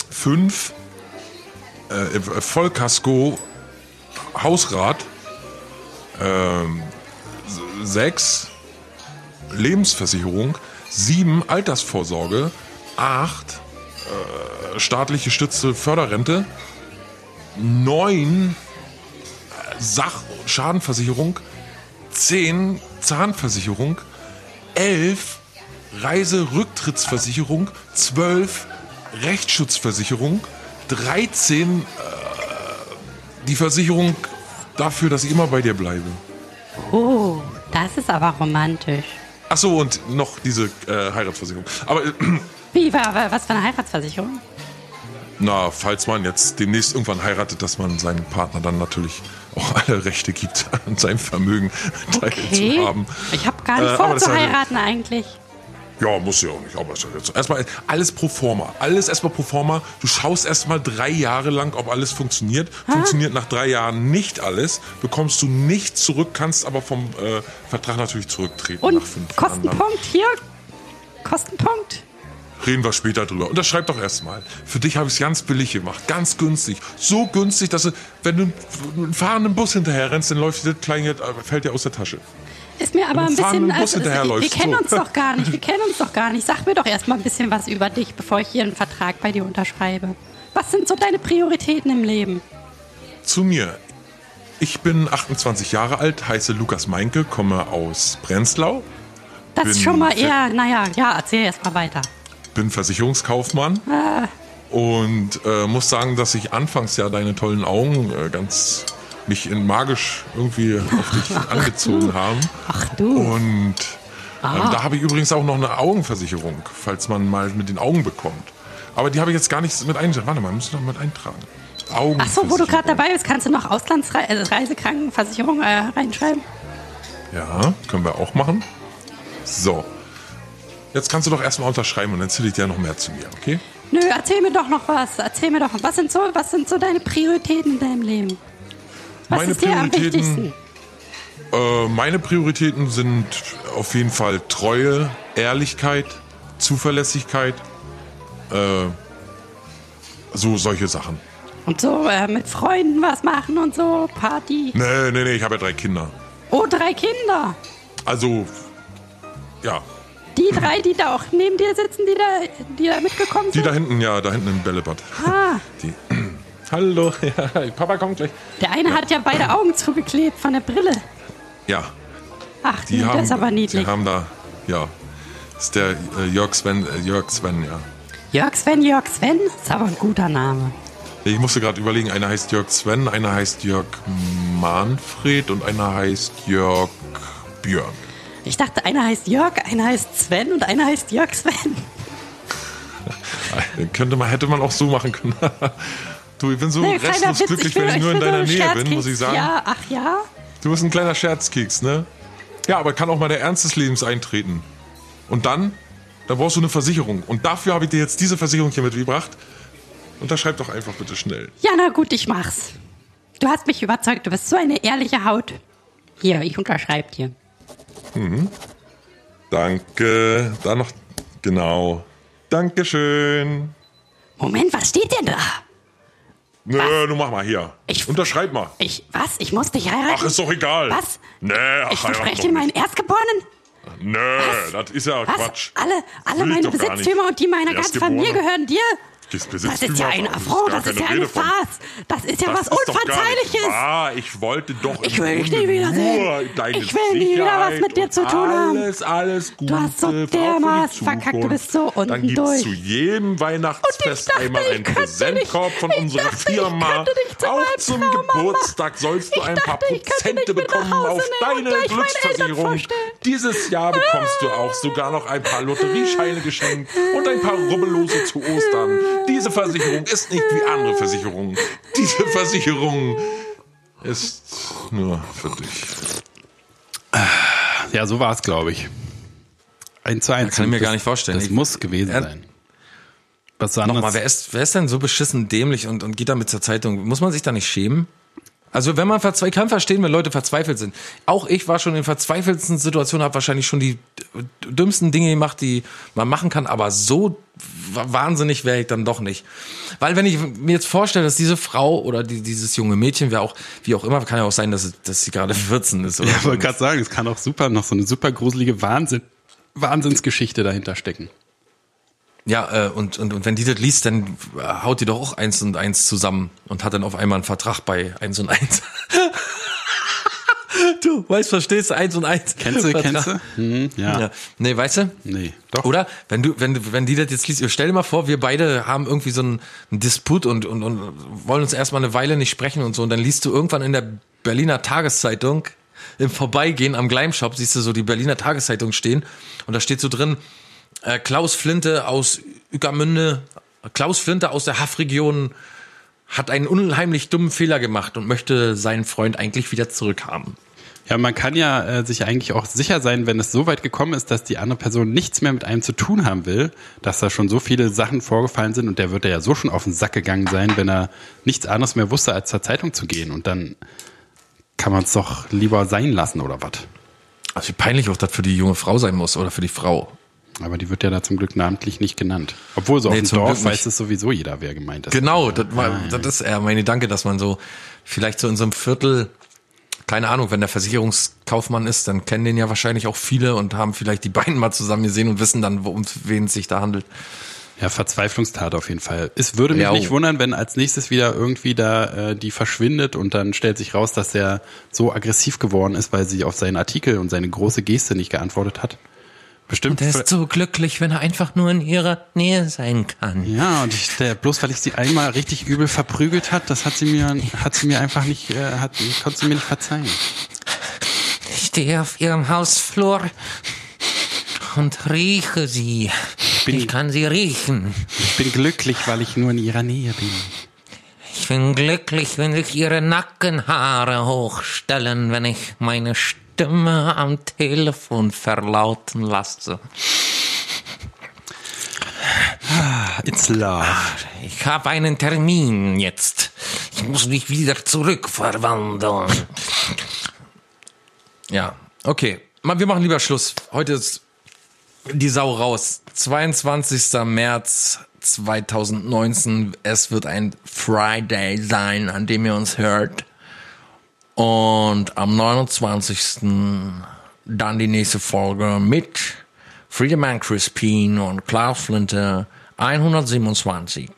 D: 5. Äh, Vollkasko Hausrat. Ähm, 6. Lebensversicherung. 7. Altersvorsorge. 8. Äh, staatlich gestützte Förderrente. 9. Sachschadenversicherung. 10. Zahnversicherung. 11. Reiserücktrittsversicherung. 12. Rechtsschutzversicherung. 13. Die Versicherung dafür, dass ich immer bei dir bleibe.
E: Oh, das ist aber romantisch.
D: Ach so, und noch diese äh, Heiratsversicherung. Aber äh, *clears throat*
E: wie war, was für eine Heiratsversicherung?
D: Na, falls man jetzt demnächst irgendwann heiratet, dass man seinem Partner dann natürlich auch alle Rechte gibt, *laughs* an seinem Vermögen
E: Okay.
D: teilzuhaben.
E: Ich habe gar nicht
D: Äh,
E: vor zu heiraten eigentlich.
D: Ja, muss ja auch nicht. Aber jetzt erstmal alles pro forma. Alles erstmal pro forma. Du schaust erstmal drei Jahre lang, ob alles funktioniert. Funktioniert nach drei Jahren nicht alles, bekommst du nichts zurück, kannst aber vom äh, Vertrag natürlich zurücktreten.
E: Und
D: nach fünf Jahren.
E: Kostenpunkt hier. Kostenpunkt.
D: Reden wir später drüber. Unterschreib doch erstmal. Für dich habe ich es ganz billig gemacht. Ganz günstig. So günstig, dass du, wenn du einen fahrenden Bus hinterher rennst, dann läuft das Kleingeld, äh, fällt dir aus der Tasche.
E: Ist mir aber ein bisschen. Also, wir
D: hinterherläufst,
E: kennen uns doch gar nicht. Wir kennen uns doch gar nicht. Sag mir doch erstmal ein bisschen was über dich, bevor ich hier einen Vertrag bei dir unterschreibe. Was sind so deine Prioritäten im Leben?
D: Zu mir. Ich bin 28 Jahre alt, heiße Lukas Meinke, komme aus Prenzlau,
E: Das ist schon mal eher, naja, ja, erzähl erst mal weiter.
D: bin Versicherungskaufmann und äh, muss sagen, dass ich anfangs ja deine tollen Augen äh, ganz mich in magisch irgendwie auf dich *laughs* angezogen haben.
E: Ach du.
D: Und ähm, da habe ich übrigens auch noch eine Augenversicherung, falls man mal mit den Augen bekommt. Aber die habe ich jetzt gar nicht mit eingetragen. Warte mal, müssen wir noch mit eintragen.
E: Ach so, wo du gerade dabei bist, kannst du noch Auslandsreisekrankenversicherung äh, reinschreiben?
D: Ja, können wir auch machen. So. Jetzt kannst du doch erstmal unterschreiben und dann erzähle ich dir noch mehr zu mir, okay?
E: Nö, erzähl mir doch noch was. Erzähl mir doch, was sind so, was sind so deine Prioritäten in deinem Leben? Was
D: Meine
E: ist dir am
D: Prioritäten-
E: wichtigsten?
D: Äh, meine Prioritäten sind auf jeden Fall Treue, Ehrlichkeit, Zuverlässigkeit, äh, so solche Sachen.
E: Und so äh, mit Freunden was machen und so, Party.
D: Nee, nee, nee, ich habe ja drei Kinder.
E: Oh, drei Kinder.
D: Also, ja,
E: Die drei, die da auch neben dir sitzen, die da, die da mitgekommen
D: die
E: sind.
D: da hinten, ja, da hinten im Bällebad.
E: ah,
D: Die. Hallo, *laughs* ja, Papa kommt gleich.
E: der eine hat ja beide Augen zugeklebt von der Brille.
D: Ja,
E: Ach,
D: die
E: nee,
D: haben,
E: das ist aber
D: die
E: niedlich.
D: haben da, ja, das ist der äh, Jörg Sven, äh, Jörg Sven, ja.
E: Jörg Sven, Jörg Sven, ist aber ein guter Name.
D: Ich musste gerade überlegen, einer heißt Jörg Sven, einer heißt Jörg Manfred und einer heißt Jörg Björn.
E: Ich dachte, einer heißt Jörg, einer heißt Sven und einer heißt Jörg Sven. *laughs*
D: Könnte man, hätte man auch so machen können. *laughs* du, ich bin so
E: Nee,
D: restlos
E: Witz,
D: glücklich,
E: bin-
D: wenn ich nur in
E: so
D: deiner
E: ein
D: Nähe bin, muss ich sagen.
E: Ja, ach ja.
D: Du bist ein kleiner Scherzkeks, ne? Ja, aber kann auch mal der Ernst des Lebens eintreten. Und dann, dann brauchst du eine Versicherung. Und dafür habe ich dir jetzt diese Versicherung hier mitgebracht. Unterschreib doch einfach bitte schnell.
E: Ja, na gut, ich mach's. Du hast mich überzeugt, du bist so eine ehrliche Haut. Hier, ich unterschreibe dir.
D: Danke. Da noch, genau. Dankeschön.
E: Moment, was steht denn da?
D: Nö, du mach mal hier.
E: Ich-
D: Unterschreib mal.
E: Ich, was? Ich muss dich heiraten?
D: Ach, ist doch egal.
E: Was?
D: Nee, ach,
E: ich verspreche meinen. Erstgeborenen?
D: Nö, das ist ja
E: Was?
D: Quatsch.
E: Alle, alle meine Besitztümer und die meiner ganzen. Familie gehören dir?
D: Das
E: ist ja ein Affront, das ist ja eine. Farce. Das ist ja was Unverzeihliches.
D: wahr. Ich wollte doch
E: Ich will dich nie wiedersehen. Ich will nie wieder was mit dir zu tun haben.
D: Alles, alles Gute.
E: Du hast so dermaßen verkackt, du bist so unten
D: Dann gibt's
E: durch.
D: zu jedem Weihnachtsfest
E: dachte,
D: einmal einen Präsentkorb von unserer Firma. Auch zum Geburtstag sollst du ein paar Prozente bekommen auf deine Glücksversicherung. Dieses Jahr bekommst du auch sogar noch ein paar Lotteriescheine geschenkt und ein paar Rubbellose zu Ostern. Diese Versicherung ist nicht wie andere Versicherungen. Diese Versicherung ist nur für dich.
C: Ja, so war es, glaube ich. Eins zu eins.
B: kann ich mir
C: Das-
B: gar nicht vorstellen.
C: Das
B: Ich-
C: muss gewesen
B: Er-
C: sein. Was
B: Nochmal, wer ist, wer ist denn so beschissen dämlich und, und geht damit zur Zeitung? Muss man sich da nicht schämen? Also wenn man verzweifelt, kann verstehen, wenn Leute verzweifelt sind. Auch ich war schon in verzweifelsten Situationen, habe wahrscheinlich schon die dümmsten Dinge gemacht, die man machen kann, aber so wahnsinnig wäre ich dann doch nicht. Weil wenn ich mir jetzt vorstelle, dass diese Frau oder die, dieses junge Mädchen, wer auch, wie auch immer, kann ja auch sein, dass, dass sie gerade *laughs* 14 ist. Oder
C: Ja, ich
B: so.
C: wollte gerade sagen, es kann auch super noch so eine super gruselige Wahnsinn, Wahnsinnsgeschichte dahinter stecken.
B: Ja, äh, und, und, und wenn die das liest, dann äh, haut die doch auch eins und eins zusammen und hat dann auf einmal einen Vertrag bei eins und eins. *laughs* du weißt, verstehst du, eins und eins.
C: Kennst du,
B: Vertrag.
C: kennst du? Hm, ja.
B: Ja. Nee, weißt du?
C: Nee, doch.
B: Oder? Wenn du, wenn du, wenn die das jetzt liest, stell dir mal vor, wir beide haben irgendwie so einen, einen Disput und, und, und wollen uns erstmal eine Weile nicht sprechen und so. Und dann liest du irgendwann in der Berliner Tageszeitung im Vorbeigehen am Gleimshop, siehst du so die Berliner Tageszeitung stehen und da steht so drin, äh, Klaus Flinte aus Ueckermünde Klaus Flinte aus der Haffregion hat einen unheimlich dummen Fehler gemacht und möchte seinen Freund eigentlich wieder zurückhaben.
C: Ja, man kann ja äh, sich eigentlich auch sicher sein, wenn es so weit gekommen ist, dass die andere Person nichts mehr mit einem zu tun haben will, dass da schon so viele Sachen vorgefallen sind und der wird ja so schon auf den Sack gegangen sein, wenn er nichts anderes mehr wusste, als zur Zeitung zu gehen. Und dann kann man es doch lieber sein lassen oder was.
B: Also wie peinlich auch das für die junge Frau sein muss oder für die Frau.
C: Aber die wird ja da zum Glück namentlich nicht genannt. Obwohl so
B: Nee,
C: auf dem Dorf weiß es sowieso jeder, wer gemeint ist.
B: Genau, das, war, das ist eher mein Gedanke, dass man so vielleicht so in so einem Viertel, keine Ahnung, wenn der Versicherungskaufmann ist, dann kennen den ja wahrscheinlich auch viele und haben vielleicht die *laughs* beiden mal zusammen gesehen und wissen dann, um wen es sich da handelt.
C: Ja, Verzweiflungstat auf jeden Fall. Es würde mich
B: Ja,
C: nicht
B: oh.
C: wundern, wenn als nächstes wieder irgendwie da äh, die verschwindet und dann stellt sich raus, dass er so aggressiv geworden ist, weil sie auf seinen Artikel und seine große Geste nicht geantwortet hat. Bestimmt.
B: Der ist so glücklich, wenn er einfach nur in ihrer Nähe sein kann.
C: ja, und ich, der, bloß weil ich sie einmal richtig übel verprügelt hat, das hat sie mir, hat sie mir einfach nicht, äh, hat, konnte sie mir nicht verzeihen.
B: Ich stehe auf ihrem Hausflur und rieche sie.
C: bin-
B: ich kann sie riechen.
C: Ich bin glücklich, weil ich nur in ihrer Nähe bin.
B: Ich bin glücklich, wenn sich ihre Nackenhaare hochstellen, wenn ich meine Stimme am Telefon verlauten lasse.
C: It's love.
B: Ich habe einen Termin jetzt. Ich muss mich wieder zurückverwandeln. Ja, okay. Wir machen lieber Schluss. Heute ist die Sau raus. 22. März 2019. Es wird ein Friday sein, an dem ihr uns hört. Und am 29. dann die nächste Folge mit Friedemann Crispin und Klaus Flinte 127.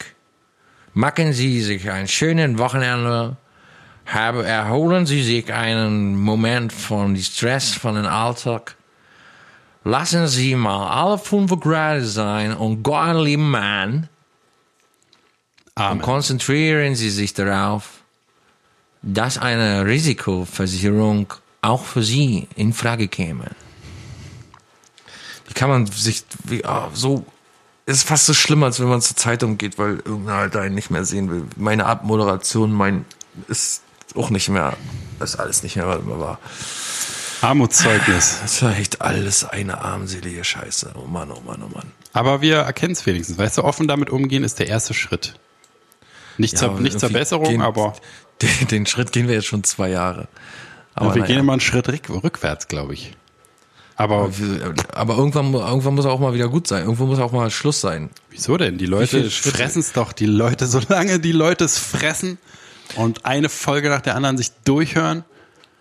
B: Machen Sie sich ein schönes Wochenende. Habe, erholen Sie sich einen Moment von Stress von dem Alltag. Lassen Sie mal alle fünf Grad sein und Gott lieben Mann. Und
C: Amen.
B: konzentrieren Sie sich darauf, dass eine Risikoversicherung auch für Sie in Frage käme. Wie kann man sich wie, ah, so ist fast so schlimm, als wenn man zur Zeitung geht, weil irgendein Alter einen nicht mehr sehen will. Meine Abmoderation, mein ist auch nicht mehr, ist alles nicht mehr, was immer war.
C: Armutszeugnis. *laughs*
B: Das war echt alles eine armselige Scheiße. Oh Mann, oh Mann, oh Mann.
C: Aber wir erkennen es wenigstens. Weißt du, offen damit umgehen ist der erste Schritt. Nicht, zur,
B: aber
C: nicht zur Besserung,
B: gehen-
C: aber,
B: Den, den Schritt gehen wir jetzt schon zwei Jahre. Aber,
C: wir
B: naja.
C: gehen immer einen Schritt rück, rückwärts, glaube ich. Aber
B: aber irgendwann, irgendwann muss er auch mal wieder gut sein. Irgendwo muss auch mal Schluss sein.
C: wieso denn? Die Leute fressen es doch. Die Leute, solange die Leute es fressen und eine Folge nach der anderen sich durchhören,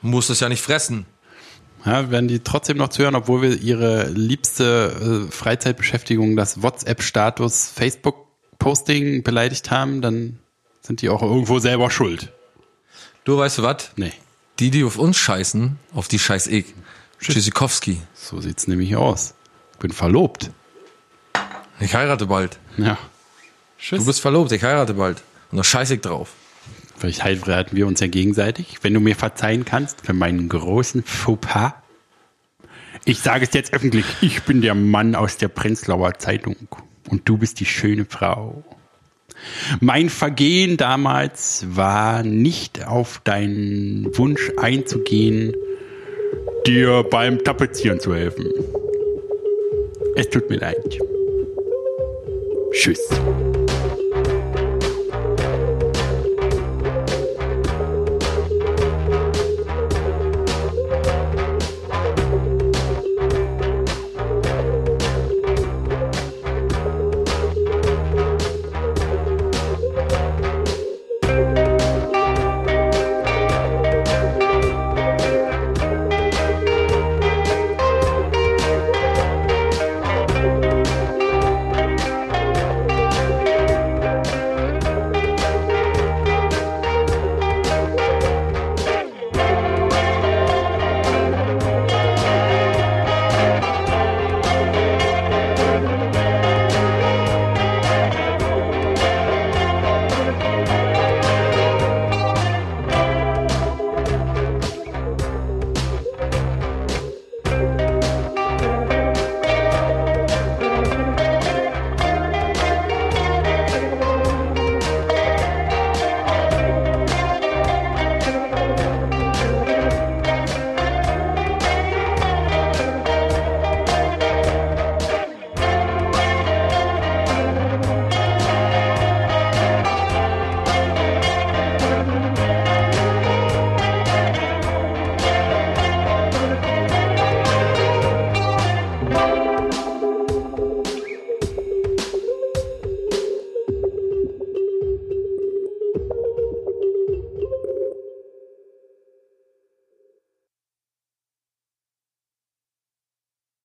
B: Muss es ja nicht fressen.
C: ja, werden die trotzdem noch zuhören, obwohl wir ihre liebste äh, Freizeitbeschäftigung, das WhatsApp-Status, Facebook-Posting beleidigt haben, dann sind die auch irgendwo selber schuld.
B: Du weißt du was?
C: Nee,
B: Die, die auf uns scheißen, auf die scheiß ich. Tschüssikowski.
C: so sieht's nämlich aus. Ich bin verlobt.
B: Ich heirate bald.
C: Ja.
B: Du bist verlobt, ich heirate bald. Und da scheiß ich drauf.
C: Vielleicht heiraten wir uns ja gegenseitig. Wenn du mir verzeihen kannst für meinen großen Fauxpas. Ich sage es jetzt öffentlich. Ich bin der Mann aus der Prenzlauer Zeitung. Und du bist die schöne Frau. Mein Vergehen damals war nicht auf deinen Wunsch einzugehen, dir beim Tapezieren zu helfen. Es tut mir leid. Tschüss.